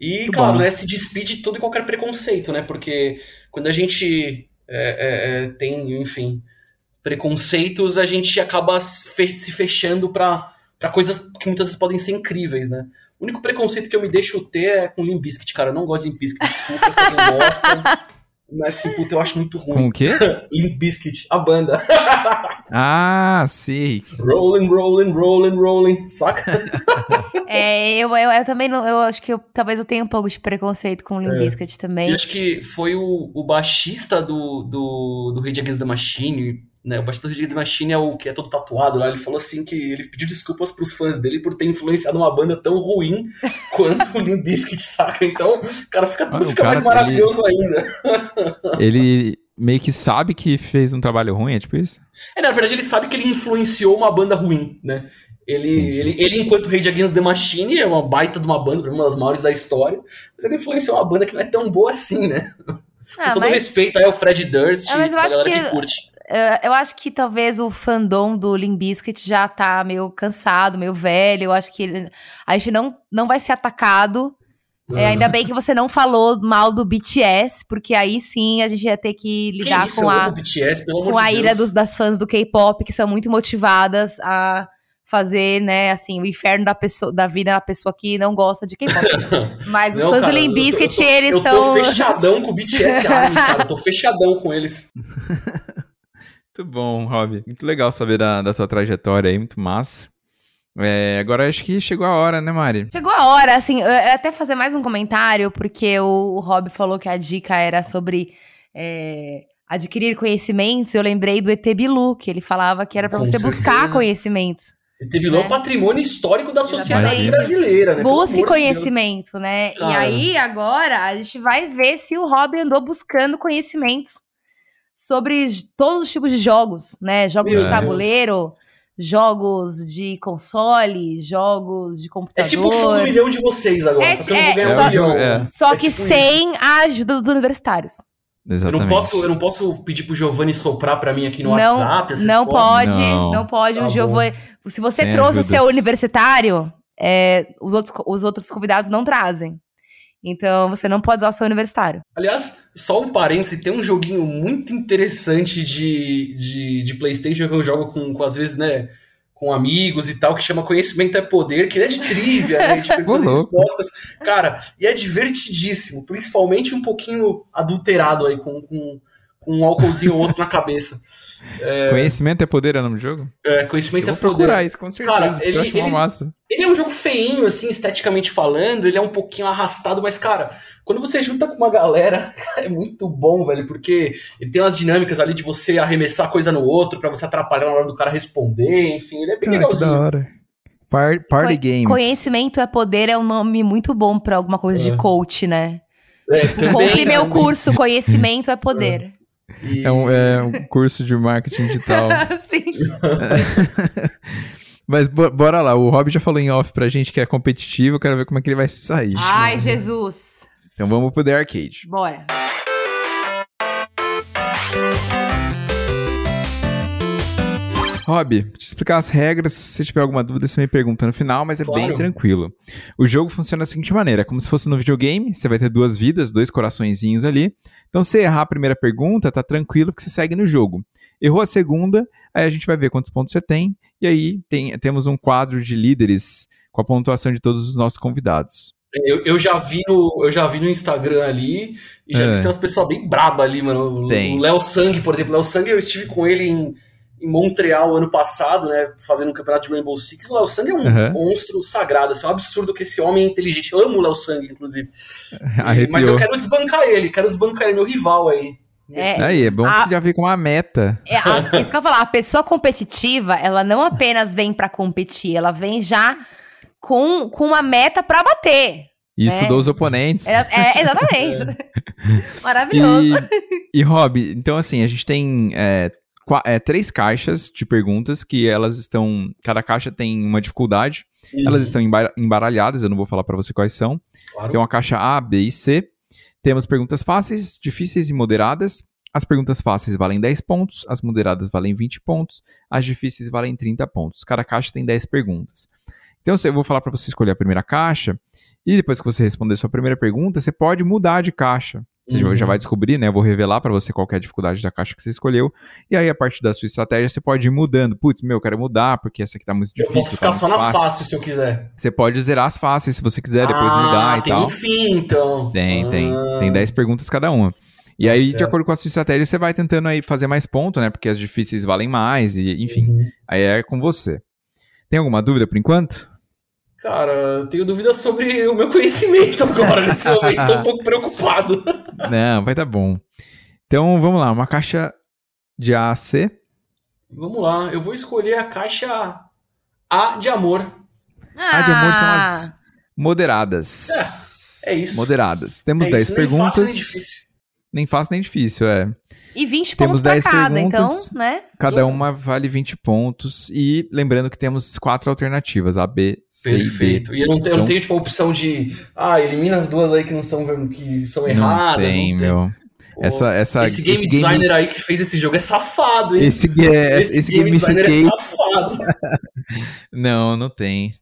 E, Muito claro, bom, né? Se despide de todo e qualquer preconceito, né? Porque quando a gente é, é, é tem, enfim, preconceitos, a gente acaba se fechando para para coisas que muitas vezes podem ser incríveis, né? O único preconceito que eu me deixo ter é com Limp Bizkit, cara. Eu não gosto de Limp Bizkit, desculpa se alguém gosta. Mas, assim, puta, eu acho muito ruim. Com o quê? Limp Bizkit, a banda. ah, sim. Rolling, rolling, rolling, rolling, saca? É, eu, eu, eu, também não, eu acho que eu, talvez eu tenha um pouco de preconceito com o Limp é. Bizkit também. E acho que foi o, o baixista do, do, do Rage Against the Machine, né, o baixista do Rage Machine é o que é todo tatuado lá. Ele falou assim que ele pediu desculpas pros fãs dele por ter influenciado uma banda tão ruim quanto o Limp Bizkit, saca? Então, cara, fica tudo ah, fica cara, mais maravilhoso ele... ainda. ele meio que sabe que fez um trabalho ruim, é tipo isso? É, na verdade, ele sabe que ele influenciou uma banda ruim, né? Ele, ele, ele, enquanto Rage Against the Machine, é uma baita de uma banda, uma das maiores da história, mas ele influenciou uma banda que não é tão boa assim, né? Ah, Com todo mas... respeito aí ao Fred Durst, é, mas eu acho que, que curte. Uh, eu acho que talvez o fandom do Limp Bizkit já tá meio cansado, meio velho. Eu acho que ele, a gente não, não vai ser atacado. É, ainda bem que você não falou mal do BTS, porque aí sim a gente ia ter que lidar que com, a, BTS, com a ira dos, das fãs do K-pop, que são muito motivadas a fazer, né, assim, o inferno da pessoa, da vida da pessoa que não gosta de K-pop. Mas os Não, fãs cara, do Limp eu tô- eu tô- eles Eu tô estão. fechadão com o BTS Army, cara. Eu tô fechadão com eles. Muito bom, Rob. Muito legal saber da, da sua trajetória aí, muito massa. É, agora acho que chegou a hora, né, Mari? Chegou a hora, assim, eu eu até fazer mais um comentário, porque o, o Rob falou que a dica era sobre é, adquirir conhecimentos. Eu lembrei do ET Bilu, que ele falava que era pra Com você certeza. buscar conhecimentos. E teve lá Né? o patrimônio histórico da sociedade Exatamente. brasileira, né? Busque de conhecimento, né? E Cara. aí, agora, a gente vai ver se o Rob andou buscando conhecimentos sobre todos os tipos de jogos, né? Jogos Meu de Deus. tabuleiro, jogos de console, jogos de É computador. tipo o show do milhão de vocês agora, É, só que eu não é, só- um milhão. é. Só É que tipo sem a ajuda dos universitários. Eu Exatamente. não, posso, eu não posso pedir pro Giovanni soprar pra mim aqui no Não, WhatsApp? Não pode, Não. não, pode. Tá o Giovanni. Se você Sem trouxe o seu universitário, é, os, outros, os outros convidados não trazem. Então você não pode usar o seu universitário. Aliás, só um parêntese, tem um joguinho muito interessante de, de, de Playstation que eu jogo com, com, às vezes, né, com amigos e tal, que chama Conhecimento é Poder, que ele é de trivia, né, de perguntas e respostas. Cara, e é divertidíssimo, principalmente um pouquinho adulterado aí, com, com, com um álcoolzinho ou outro na cabeça. Conhecimento é poder é o nome do jogo? É, Eu Conhecimento é vou Poder. procurar isso, com certeza. Cara, ele- eu acho uma ele- massa. Ele é um jogo feinho, assim, esteticamente falando, ele é um pouquinho arrastado, mas, cara, quando você junta com uma galera, é muito bom, velho, porque ele tem umas dinâmicas ali de você arremessar coisa no outro pra você atrapalhar na hora do cara responder, enfim, ele é bem Cara, que da legalzinho. hora. Par- party Games. Conhecimento é poder é um nome muito bom pra alguma coisa de É. coach, né? É, também, Compre meu curso, conhecimento é poder. E- É um, é um curso de marketing digital. Sim. Mas bo- bora lá, o Rob já falou em off pra gente que é competitivo, eu quero ver como é que ele vai sair. Ai, Jesus. Então vamos pro The Arcade. Bora. Rob, te explicar as regras, se tiver alguma dúvida você me pergunta no final, mas é bem Claro. tranquilo. O jogo funciona da seguinte maneira, é como se fosse no videogame, você vai ter duas vidas, dois coraçõezinhos ali. Então se errar a primeira pergunta, tá tranquilo que você segue no jogo. Errou a segunda, aí a gente vai ver quantos pontos você tem, e aí tem- temos um quadro de líderes com a pontuação de todos os nossos convidados. Eu, eu já vi no, eu já vi no Instagram ali, e já É. vi que tem umas pessoas bem braba ali, mano. O- Tem. O Léo Sang, por exemplo. O Léo Sang, eu estive com ele em, em Montreal ano passado, né? Fazendo um campeonato de Rainbow Six. O Léo Sang é um Aham. monstro sagrado. Assim, é um absurdo que esse homem é inteligente. Eu amo o Léo Sang, inclusive. E- Arrepiou. mas eu quero desbancar ele, quero desbancar ele, meu rival aí. É, Aí, é bom A- que você já vê com uma meta. É, a- isso que eu ia falar, a pessoa competitiva, ela não apenas vem pra competir, ela vem já com, com uma meta pra bater. E É. estudou os oponentes. É, é, exatamente. Maravilhoso. E, e Rob, então assim, a gente tem é, três caixas de perguntas que elas estão. Cada caixa tem uma dificuldade. Elas estão emba- embaralhadas, eu não vou falar pra você quais são. Claro. Tem uma caixa A, B e C. Temos perguntas fáceis, difíceis e moderadas. As perguntas fáceis valem 10 pontos, as moderadas valem 20 pontos, as difíceis valem 30 pontos. Cada caixa tem 10 perguntas. Então eu vou falar para você escolher a primeira caixa e depois que você responder sua primeira pergunta, você pode mudar de caixa. Você já- Uhum. já vai descobrir, né? Eu vou revelar para você qual é a dificuldade da caixa que você escolheu. E aí, a partir da sua estratégia, você pode ir mudando. Putz, meu, eu quero mudar porque essa aqui tá muito Eu difícil. posso tá ficar só muito na fácil. fácil se eu quiser. Você pode zerar as fáceis se você quiser, depois ah, mudar e tem tal. um fim, então. Tem, tem. Ah. Tem 10 perguntas cada uma. E Tá aí, de certo. acordo com a sua estratégia, você vai tentando aí fazer mais ponto, né? Porque as difíceis valem mais, e enfim. Uhum. Aí é com você. Tem alguma dúvida por enquanto? Cara, eu tenho dúvidas sobre o meu conhecimento agora nesse momento. Tô um pouco preocupado. Não, vai dar bom. Então, vamos lá. Uma caixa de A a C. Vamos lá, eu vou escolher a caixa A de amor. A de amor são as moderadas. É, é isso. Moderadas. Temos É 10 isso, nem perguntas. fácil, nem. Nem fácil nem difícil, é. E 20 Temos pontos pra 10 cada, perguntas. então, né? Cada uma vale 20 pontos. E lembrando que temos quatro alternativas: A, B, C e D. Perfeito. E eu não, tenho, eu não Então- tenho, tipo, a opção de. Ah, elimina as duas aí que não são, que são Não erradas. tem, não meu. Pô, Essa, essa, esse game designer aí que fez esse jogo é safado, hein? Esse, é, esse, game designer é safado. Não, não tem.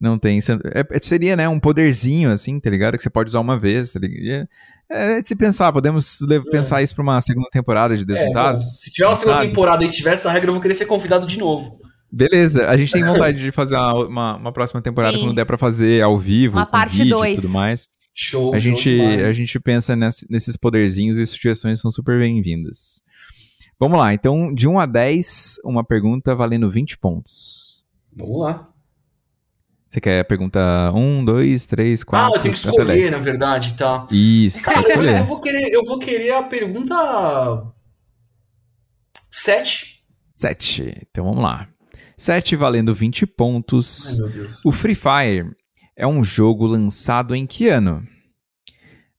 Não tem. É- é- seria, né, um poderzinho, assim, tá ligado? Que você pode usar uma vez, tá ligado? É, é de se pensar, podemos le- pensar isso pra uma segunda temporada de É, Desmontados? se tiver uma segunda sabe? temporada e tiver essa regra, eu vou querer ser convidado de novo. Beleza, a gente tem vontade de fazer uma, uma, uma próxima temporada Sim. quando der pra fazer ao vivo, Uma com parte vídeo dois. e tudo mais. Show. A show gente, demais. a gente pensa ness- nesses poderzinhos e sugestões são super bem-vindas. Vamos lá, então, de 1 a 10, uma pergunta valendo 20 pontos. Vamos lá. Você quer a pergunta 1, 2, 3, 4, ah, eu tenho que até 10? escolher, na verdade, tá? Isso, Cara, escolher. eu vou querer, eu vou querer a pergunta 7. 7. Então vamos lá. 7 valendo 20 pontos. Ai, meu Deus. O Free Fire é um jogo lançado em que ano?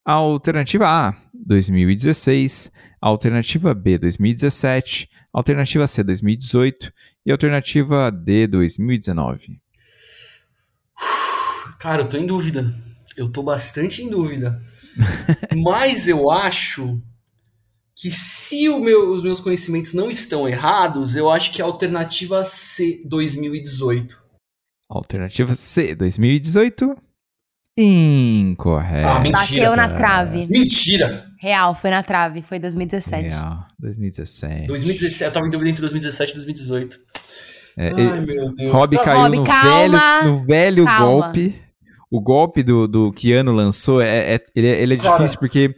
Alternativa A, 2016. Alternativa B, 2017. Alternativa C, 2018. E alternativa D, 2019. Cara, eu tô em dúvida. Eu tô bastante em dúvida. Mas eu acho que se o meu- os meus conhecimentos não estão errados, eu acho que é a alternativa C 2018. Alternativa C, 2018. Incorreto. Ah, mentira. Bateu na trave. Mentira! Real, foi na trave. Foi 2017. Real, 2017. 2017, eu tava em dúvida entre 2017 e 2018. É, Ai, e- meu Deus. Rob Tá caiu Rob, no calma. velho, no velho Calma. golpe. O golpe do, do que ano lançou, é, é- ele, é- ele é Cara. difícil porque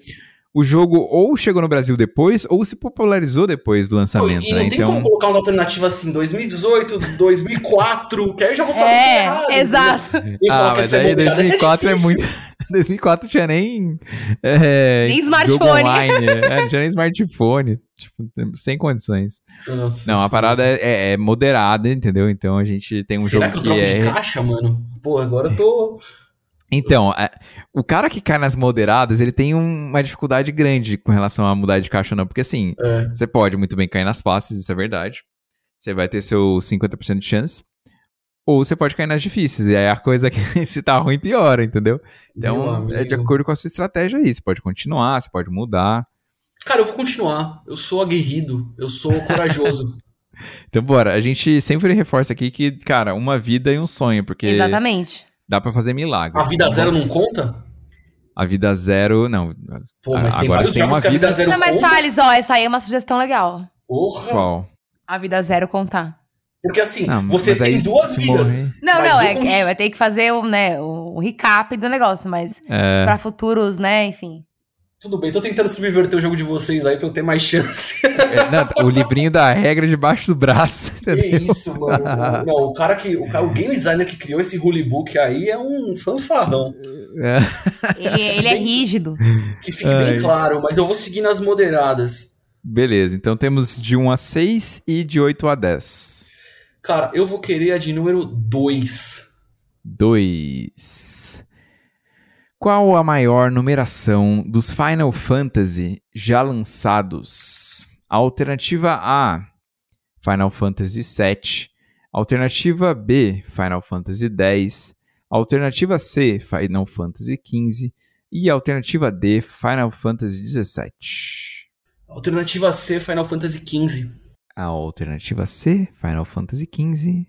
o jogo ou chegou no Brasil depois ou se popularizou depois do lançamento, E não né? tem Então, como colocar umas alternativas assim, 2018, 2004, que aí eu já vou saber que tá É, errado. exato. falar ah, que mas é aí moderada, essa 2004 é, difícil. muito 2004 tinha nem é, Nem smartphone. online, é, não tinha nem smartphone, tipo, sem condições. Nossa Não, a senhora. parada é, é- é moderada, entendeu? Então a gente tem um Será jogo que eu que, troco é de caixa, mano? Pô, agora eu tô. Então, é, o cara que cai nas moderadas, ele tem um- uma dificuldade grande com relação a mudar de caixa ou não. Porque assim, É. você pode muito bem cair nas fáceis, isso é verdade. Você vai ter seu 50% de chance. Ou você pode cair nas difíceis. E aí a coisa que se tá ruim, piora, entendeu? Então, é de acordo com a sua estratégia aí. Você pode continuar, você pode mudar. Cara, eu vou continuar. Eu sou aguerrido, eu sou corajoso. Então, bora. A gente sempre reforça aqui que, cara, uma vida e um sonho, porque Exatamente. Dá pra fazer milagre. A vida zero não conta? A vida zero, não. Pô, mas tem Agora vários tem uma que a vida vida- zero Não, mas conta. Thales, ó, essa aí é uma sugestão legal. Porra. Qual? A vida zero contar. Porque assim, Não, você tem aí duas vidas. morrer- Não, não, é, é, vai ter que fazer o, né, o recap do negócio, mas É. pra futuros, né, enfim. Tudo bem, tô tentando subverter o jogo de vocês aí pra eu ter mais chance. É, não, o livrinho da regra debaixo do braço. que entendeu? isso, mano. Não, o cara que. O, cara, o game designer que criou esse rule book aí é um fanfarrão. É. Ele, ele é rígido. Que fique Ai. bem claro, mas eu vou seguir nas moderadas. Beleza, então temos de 1 a 6 e de 8 a 10. Cara, eu vou querer a de número 2. 2. Qual a maior numeração dos Final Fantasy já lançados? Alternativa A, Final Fantasy VII. Alternativa B, Final Fantasy X. Alternativa C, Final Fantasy XV. E alternativa D, Final Fantasy XVII. Alternativa C, Final Fantasy XV. A alternativa C, Final Fantasy XV.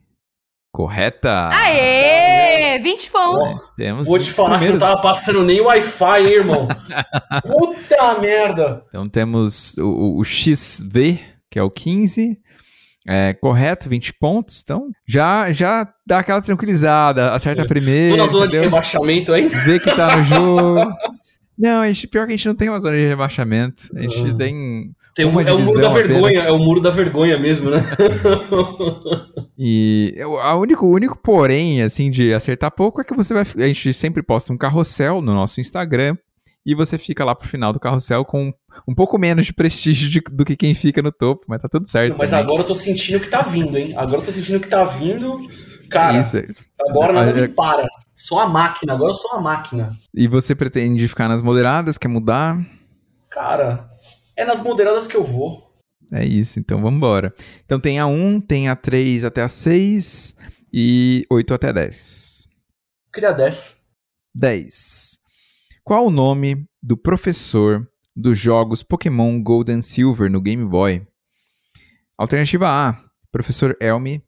Correta! Aê! 20 pontos. Ó, Temos vou te falar que eu tava passando nem Wi-Fi, hein, irmão. Puta merda. Então temos o, o- XV, que é o 15. É, correto, 20 pontos. Então já, já dá aquela tranquilizada. Acerta a Tô primeira. na zona de entendeu? rebaixamento ainda. Vê que tá no jogo. Não, a gente, pior que a gente não tem uma zona de rebaixamento. A gente Ah. tem. Tem um, é o muro da vergonha, apenas. é o muro da vergonha mesmo, né? E eu- a único, o único porém, assim, de acertar pouco é que você vai. A gente sempre posta um carrossel no nosso Instagram. E você fica lá pro final do carrossel com um pouco menos de prestígio de- do que quem fica no topo, mas tá tudo certo. Mas também. agora eu tô sentindo que tá vindo, hein? Agora eu tô sentindo que tá vindo. Cara, Isso. agora nada É- me para. Sou a máquina, agora eu sou a máquina. E você pretende ficar nas moderadas? Quer mudar? Cara, é nas moderadas que eu vou. É isso, então vamos embora. Então tem a 1, tem a 3 até a 6 e 8 até 10. Eu queria 10. 10. Qual o nome do professor dos jogos Pokémon Gold and Silver no Game Boy? Alternativa A, professor Elmi.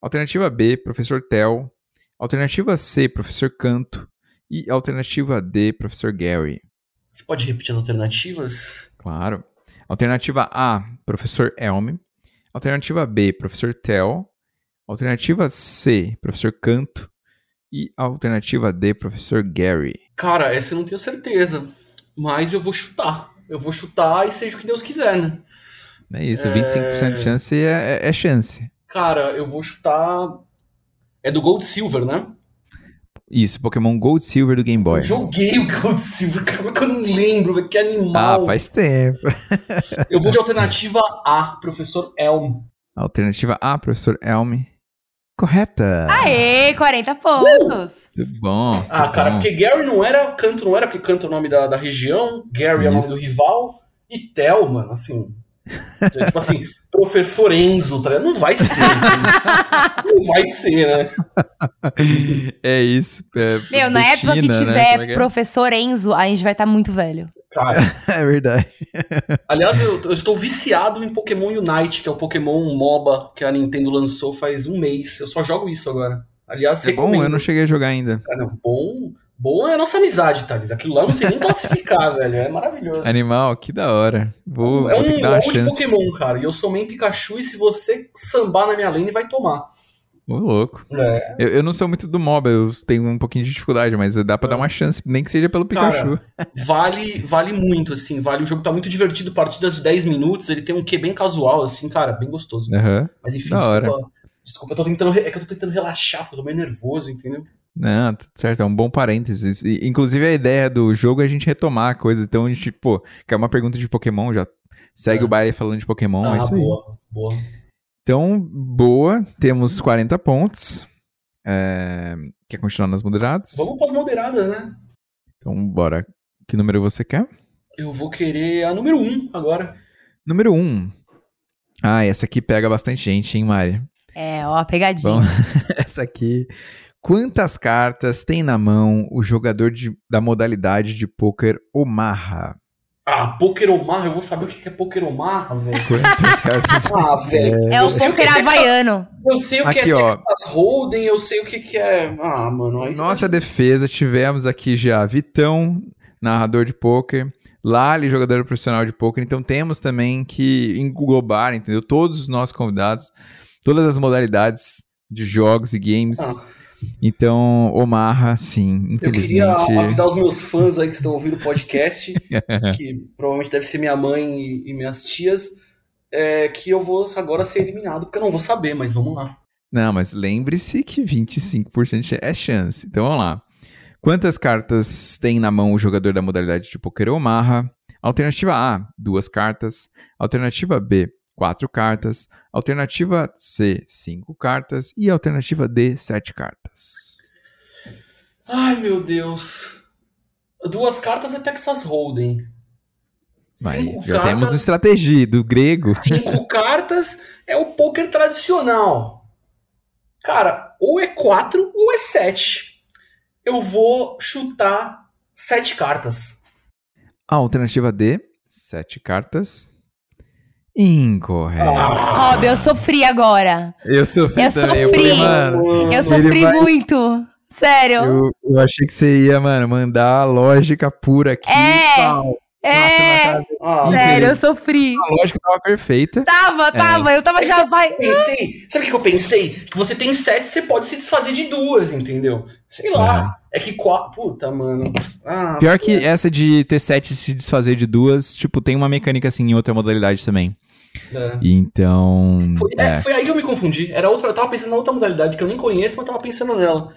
Alternativa B, professor Tel. Alternativa C, professor Canto. E alternativa D, professor Gary. Você pode repetir as alternativas? Claro. Alternativa A, professor Elm. Alternativa B, professor Tel. Alternativa C, professor Canto. E alternativa D, professor Gary. Cara, essa eu não tenho certeza. Mas eu vou chutar. Eu vou chutar e seja o que Deus quiser, né? É isso, 25% de chance é, é, é chance. Cara, eu vou chutar. É do Gold Silver, né? Isso, Pokémon Gold Silver do Game Boy. Eu joguei o Gold Silver, cara, que eu não lembro, velho? Que animal. Ah, faz tempo. eu vou de alternativa A, professor Elm. Alternativa A, professor Elm. Correta. Aê, 40 pontos. Muito bom. Ah, muito cara, bom. porque Gary não era, Canto não era, porque Canto é o nome da, da região, Gary é o nome Isso. do rival, e Tel, mano, assim. tipo assim, professor Enzo, tá ligado? Não vai ser. entendeu? não vai ser, né? É isso. É, Meu, na época que né? tiver Como é que é? professor Enzo, a gente vai estar muito velho. Cara, É verdade. aliás, eu, eu estou viciado em Pokémon Unite, que é o Pokémon MOBA que a Nintendo lançou faz um mês. Eu só jogo isso agora. Aliás, É bom, recomendo. eu não cheguei a jogar ainda. Cara, bom, bom é a nossa amizade, Thales. Aquilo lá eu não sei nem classificar, velho. É maravilhoso. Animal, que da hora. Vou, é vou um dar uma LOL de chance. Pokémon, cara. E eu sou main Pikachu e se você sambar na minha lane, vai tomar. Ô, louco. É. Eu, eu não sou muito do MOBA, eu tenho um pouquinho de dificuldade, mas dá pra dar uma chance, nem que seja pelo Pikachu. Vale, vale muito, assim. Vale. O jogo tá muito divertido. Partidas de 10 minutos. Ele tem um quê bem casual, assim, cara. Bem gostoso. Aham. Mas enfim, Da desculpa. hora. Desculpa, eu tô tentando. É que eu tô tentando relaxar, porque eu tô meio nervoso, entendeu? Não, tudo certo, é um bom parênteses. E, inclusive, a ideia do jogo é a gente retomar coisas. Então, a gente, pô, quer uma pergunta de Pokémon, já segue É. o baile falando de Pokémon, é ah, isso aí. boa, boa. Então, boa, temos 40 pontos. É, Quer continuar nas moderadas? Vamos pras moderadas, né? Então, bora. Que número você quer? Eu vou querer a número 1 agora. Número 1. Um. Ah, essa aqui pega bastante gente, hein, Mari? É, ó, pegadinha. Bom, essa aqui. Quantas cartas tem na mão o jogador de- da modalidade de pôquer Omaha? Ah, Pokeromar, eu vou saber o que é Pokeromar, velho. Quantas cartas? Ah, velho. É o poker é havaiano. Eu sei o que Aqui, é ó. Texas Hold'em, eu sei o que, que é. Ah, mano. Aí você Nossa defesa, tivemos aqui já Vitão, narrador de pôquer, Lali, jogador profissional de pôquer. Então temos também que englobar, entendeu? Todos os nossos convidados, todas as modalidades de jogos e games. Ah. Então, Omarra, sim, Eu queria infelizmente. avisar os meus fãs aí que estão ouvindo o podcast, que provavelmente deve ser minha mãe e, minhas tias, é, que eu vou agora ser eliminado, porque eu não vou saber, mas vamos lá. Não, mas lembre-se que 25% é chance. Então vamos lá. Quantas cartas tem na mão o jogador da modalidade de poker Omaha? Alternativa A, duas cartas. Alternativa B, quatro cartas. Alternativa C, cinco cartas. E alternativa D, sete cartas. Ai, meu Deus. Duas cartas é Texas Hold'em. Vai, Cinco já cartas, temos estratégia do grego. Cinco cartas é o poker tradicional. Cara, ou é quatro ou é sete. Eu vou chutar sete cartas. A alternativa D, sete cartas. Incorreto. Ah, Rob, eu sofri agora. Eu sofri Eu também. Eu sofri. falei, mano, Eu sofri vai- muito. Sério. Eu, eu achei que você ia, mano, mandar a lógica pura aqui. É. Pau. é, ah, sério, eu sofri. A lógica tava perfeita. Tava, tava, eu tava já, vai. pensei. Sabe o que eu pensei? Que você tem sete, você pode se desfazer de duas, entendeu? Sei lá. É que quatro. Puta, mano. Ah, Pior que essa de ter sete e se desfazer de duas, tipo, tem uma mecânica assim em outra modalidade também. É. Então. Foi, é, é. foi aí que eu me confundi. Era outra, eu tava pensando na outra modalidade que eu nem conheço, mas tava pensando nela.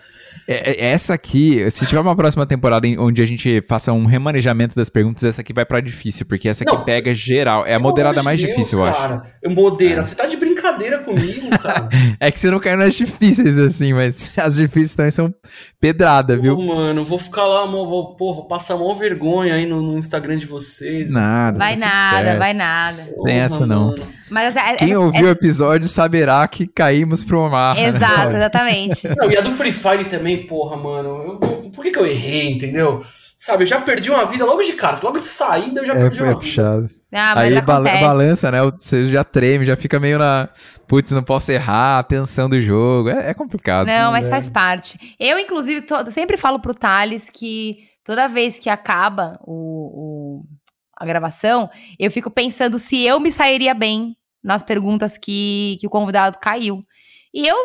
É, é, Essa aqui, se tiver uma próxima temporada em- onde a gente faça um remanejamento das perguntas, essa aqui vai pra difícil, porque essa aqui Não. pega geral. É a moderada amor mais Deus, difícil, eu acho. cara. Eu modera. Você tá de brincadeira comigo, cara. É que você não caiu nas difíceis assim, mas as difíceis também são pedrada, Pô, viu? mano, vou ficar lá, mó- vou, pô, vou passar mó vergonha aí no, no Instagram de vocês. Nada. Vai tá nada, vai nada. tem essa, não. mano. Mas essa, Quem essa- ouviu o episódio saberá que caímos pro mar. né? Exato, exatamente. Não, e a do Free Fire também, porra, mano. Eu- por que, que eu errei, entendeu? Sabe, eu já perdi uma vida logo de cara. Logo de saída eu já É, perdi é uma vida. puxado. Ah, mas Aí acontece. balança, né? Você já treme, já fica meio na. Putz, não posso errar, a tensão do jogo. É, é complicado. Não, mas É. faz parte. Eu, inclusive, eu sempre falo pro Thales que toda vez que acaba o, o- a gravação, eu fico pensando se eu me sairia bem nas perguntas que, que o convidado caiu. E eu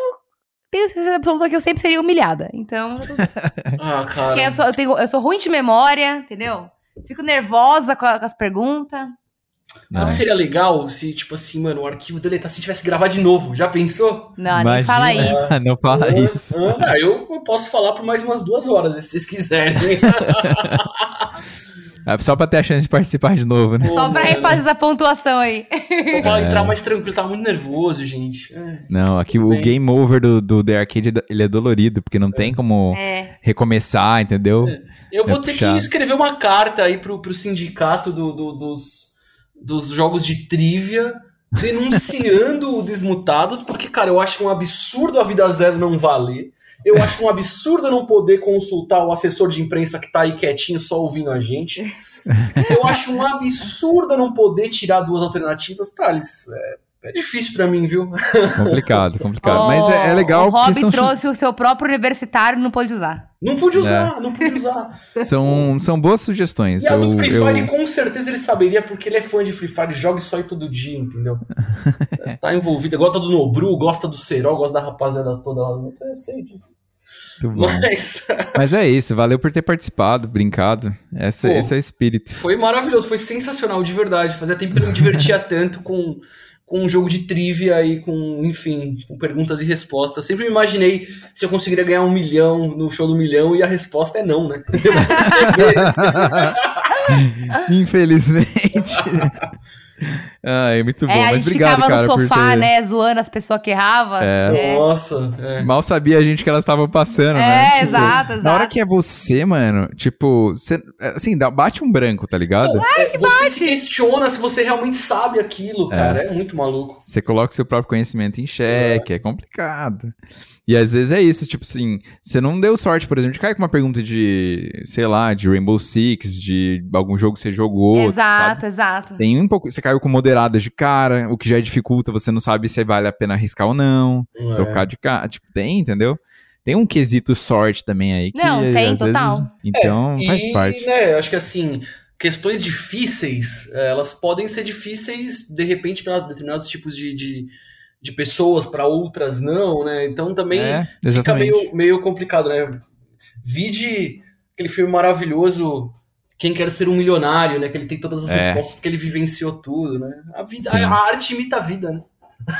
tenho certeza absoluta que eu sempre seria humilhada. Então, Ah, cara. eu, sou, eu, tenho- eu sou ruim de memória, entendeu? Fico nervosa com, a- com as perguntas. Sabe o que seria legal se, tipo assim, mano, o arquivo deletar se tivesse que gravar de novo? Já pensou? Não, nem fala isso. Não fala isso. Ah, eu, eu posso falar por mais umas duas horas, se vocês quiserem. É só pra ter a chance de participar de novo, né? Pô, Só pra refazer essa pontuação aí. Pra É. entrar mais tranquilo, tava muito nervoso, gente. É. Não, aqui o Bem. game over do, do The Arcade, ele é dolorido, porque não tem como É. recomeçar, entendeu? Eu vou É ter puxado. que escrever uma carta aí pro, pro sindicato do- do- dos, dos jogos de trivia, denunciando o Desmutados, porque, cara, eu acho um absurdo a Vida Zero não valer. Eu acho um absurdo não poder consultar o assessor de imprensa que tá aí quietinho só ouvindo a gente. Eu acho um absurdo não poder tirar duas alternativas. Thales, é, é difícil pra mim, viu? Complicado, complicado. Mas é, é legal O porque Rob são, trouxe o seu próprio universitário e não pôde usar. Não pude usar, não pude usar. são, são boas sugestões. E a do Eu- Free eu- Fire, com certeza ele saberia, porque ele é fã de Free Fire, joga isso aí todo dia, entendeu? tá envolvido, gosta do Nobru, gosta do Serol, gosta da rapaziada toda lá. Eu sei disso. Mas Mas é isso, valeu por ter participado, brincado. Essa, Pô. esse é o espírito. foi maravilhoso, foi sensacional, de verdade. Fazia tempo que eu não me divertia tanto com, com um jogo de trivia e com, enfim, com perguntas e respostas. Sempre me imaginei se eu conseguiria ganhar um milhão no show do milhão e a resposta é não, né? Infelizmente. Ai, muito bom. é, a Mas gente obrigado, ficava cara, no sofá, ter... né, zoando as pessoas que erravam. É. É, Nossa, é. Mal sabia a gente que elas estavam passando, né? É, exato, exato. Na hora que é você, mano, tipo, você, assim, dá, bate um branco, tá ligado? É, você se questiona se você realmente sabe aquilo, cara. É, muito maluco. Você coloca o seu próprio conhecimento em xeque, é. complicado. E às vezes é isso, tipo assim, você não deu sorte, por exemplo, de cair com uma pergunta de, sei lá, de Rainbow Six, de algum jogo que você jogou. Exato, sabe? exato. Tem um pouco, você caiu com moderadas de cara, o que já dificulta, você não sabe se vale a pena arriscar ou não, É. trocar de cara, tipo, tem, entendeu? Tem um quesito sorte também aí que Não, tem, às total. vezes, então faz e, parte. né, acho que assim, questões difíceis, eh, elas podem ser difíceis, de repente, para determinados tipos de, de, de pessoas, para outras não, né? Então também é, fica meio, meio complicado, né? Vide aquele filme maravilhoso. Quem quer ser um milionário, né? Que ele tem todas as É. respostas porque ele vivenciou tudo, né? A, vida, Sim. a arte imita a vida, né?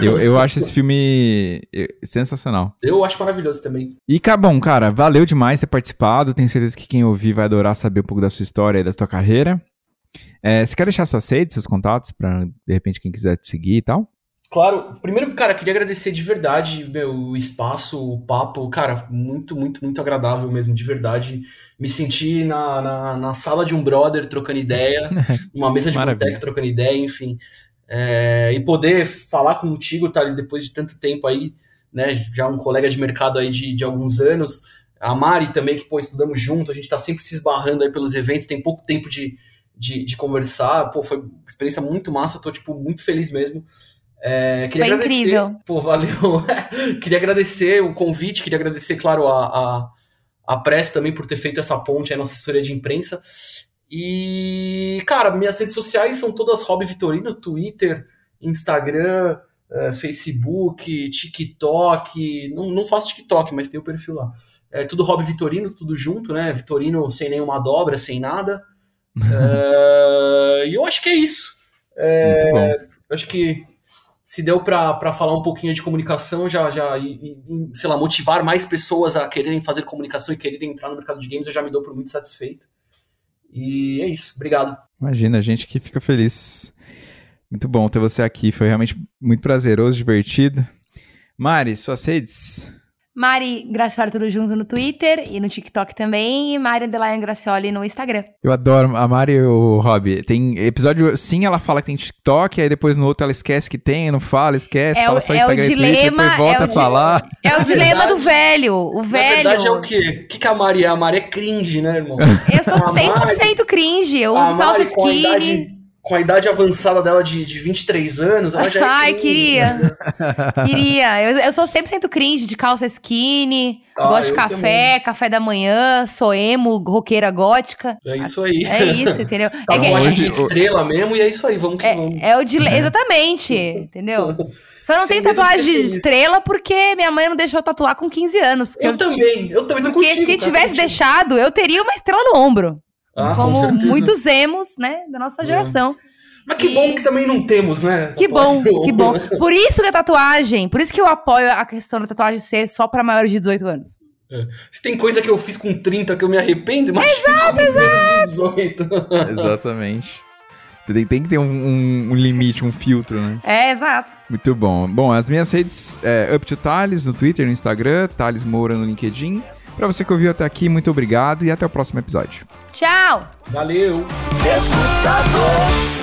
Eu, eu acho esse filme sensacional. Eu acho maravilhoso também. E, Cabão, cara, valeu demais ter participado. Tenho certeza que quem ouvir vai adorar saber um pouco da sua história e da sua carreira. É, você quer deixar suas redes, seus contatos, pra de repente quem quiser te seguir e tal? Claro, primeiro, cara, queria agradecer de verdade meu, o espaço, o papo, cara, muito, muito, muito agradável mesmo, de verdade. Me senti na, na, na sala de um brother trocando ideia, numa mesa de boteco trocando ideia, enfim. É, e poder falar contigo, Thales, depois de tanto tempo aí, né, já um colega de mercado aí de, de alguns anos, a Mari também, que, pô, estudamos junto, a gente tá sempre se esbarrando aí pelos eventos, tem pouco tempo de, de, de conversar, pô, foi uma experiência muito massa, tô, tipo, muito feliz mesmo. É, queria Foi agradecer. incrível. Pô, valeu. queria agradecer o convite, queria agradecer, claro, a, a, a Press também por ter feito essa ponte aí na assessoria de imprensa. E, cara, minhas redes sociais são todas Rob Vitorino, Twitter, Instagram, eh, Facebook, TikTok. Não, não faço TikTok, mas tem o perfil lá. É tudo Rob Vitorino, tudo junto, né? Vitorino sem nenhuma dobra, sem nada. Eh, E eu acho que é isso. Muito bom. Eu acho que se deu para falar um pouquinho de comunicação, já, já e, e, sei lá, motivar mais pessoas a quererem fazer comunicação e quererem entrar no mercado de games, eu já me dou por muito satisfeito. E é isso. Obrigado. Imagina, a gente que fica feliz. Muito bom ter você aqui. Foi realmente muito prazeroso, divertido. Mari, suas redes? Mari Gracioli tudo junto no Twitter e no TikTok também. E Mari Underline Gracioli no Instagram. Eu adoro a Mari e o Rob. Tem episódio, sim, ela fala que tem TikTok, aí depois no outro ela esquece que tem, não fala, esquece, É fala o- só é o Instagram e Twitter, dilema, depois volta é o a falar. É o Na dilema do velho. O Na velho. verdade é o quê? O que, que a Mari é? A Mari é cringe, né, irmão? Eu sou A Mari- 100% cringe. Eu uso calça skinny. Com a idade avançada dela de, de 23 anos, ela já é Ai, queria. Queria. Eu, eu sou 100% cringe de calça skinny. Ah, gosto de eu café, café da manhã. Sou emo, roqueira gótica. É isso aí. É isso, entendeu? Tá É, que- de estrela mesmo, e é isso aí, vamos que vamos. é, é o dilema. Exatamente. Entendeu? Só não Sem tem de tatuagem de feliz. estrela porque minha mãe não deixou eu tatuar com 15 anos. porque Eu, também, eu também tô Porque contigo. se cara, tivesse contigo. deixado, eu teria uma estrela no ombro. Ah, com como certeza. muitos emos, né, da nossa É. geração. Mas que bom que também não temos, né? Que bom, que bom. Por isso que a tatuagem, por isso que eu apoio a questão da tatuagem ser só pra maiores de 18 anos. Se tem coisa que eu fiz com 30 que eu me arrependo, mas exato, exato. 18. Exatamente. Tem, tem que ter um, um- um limite, um filtro, né? É, exato. Muito bom. Bom, as minhas redes é Up to Thales no Twitter, no Instagram, Thales Moura no LinkedIn. Pra você que ouviu até aqui, muito obrigado e até o próximo episódio. Tchau! Valeu. Escutador,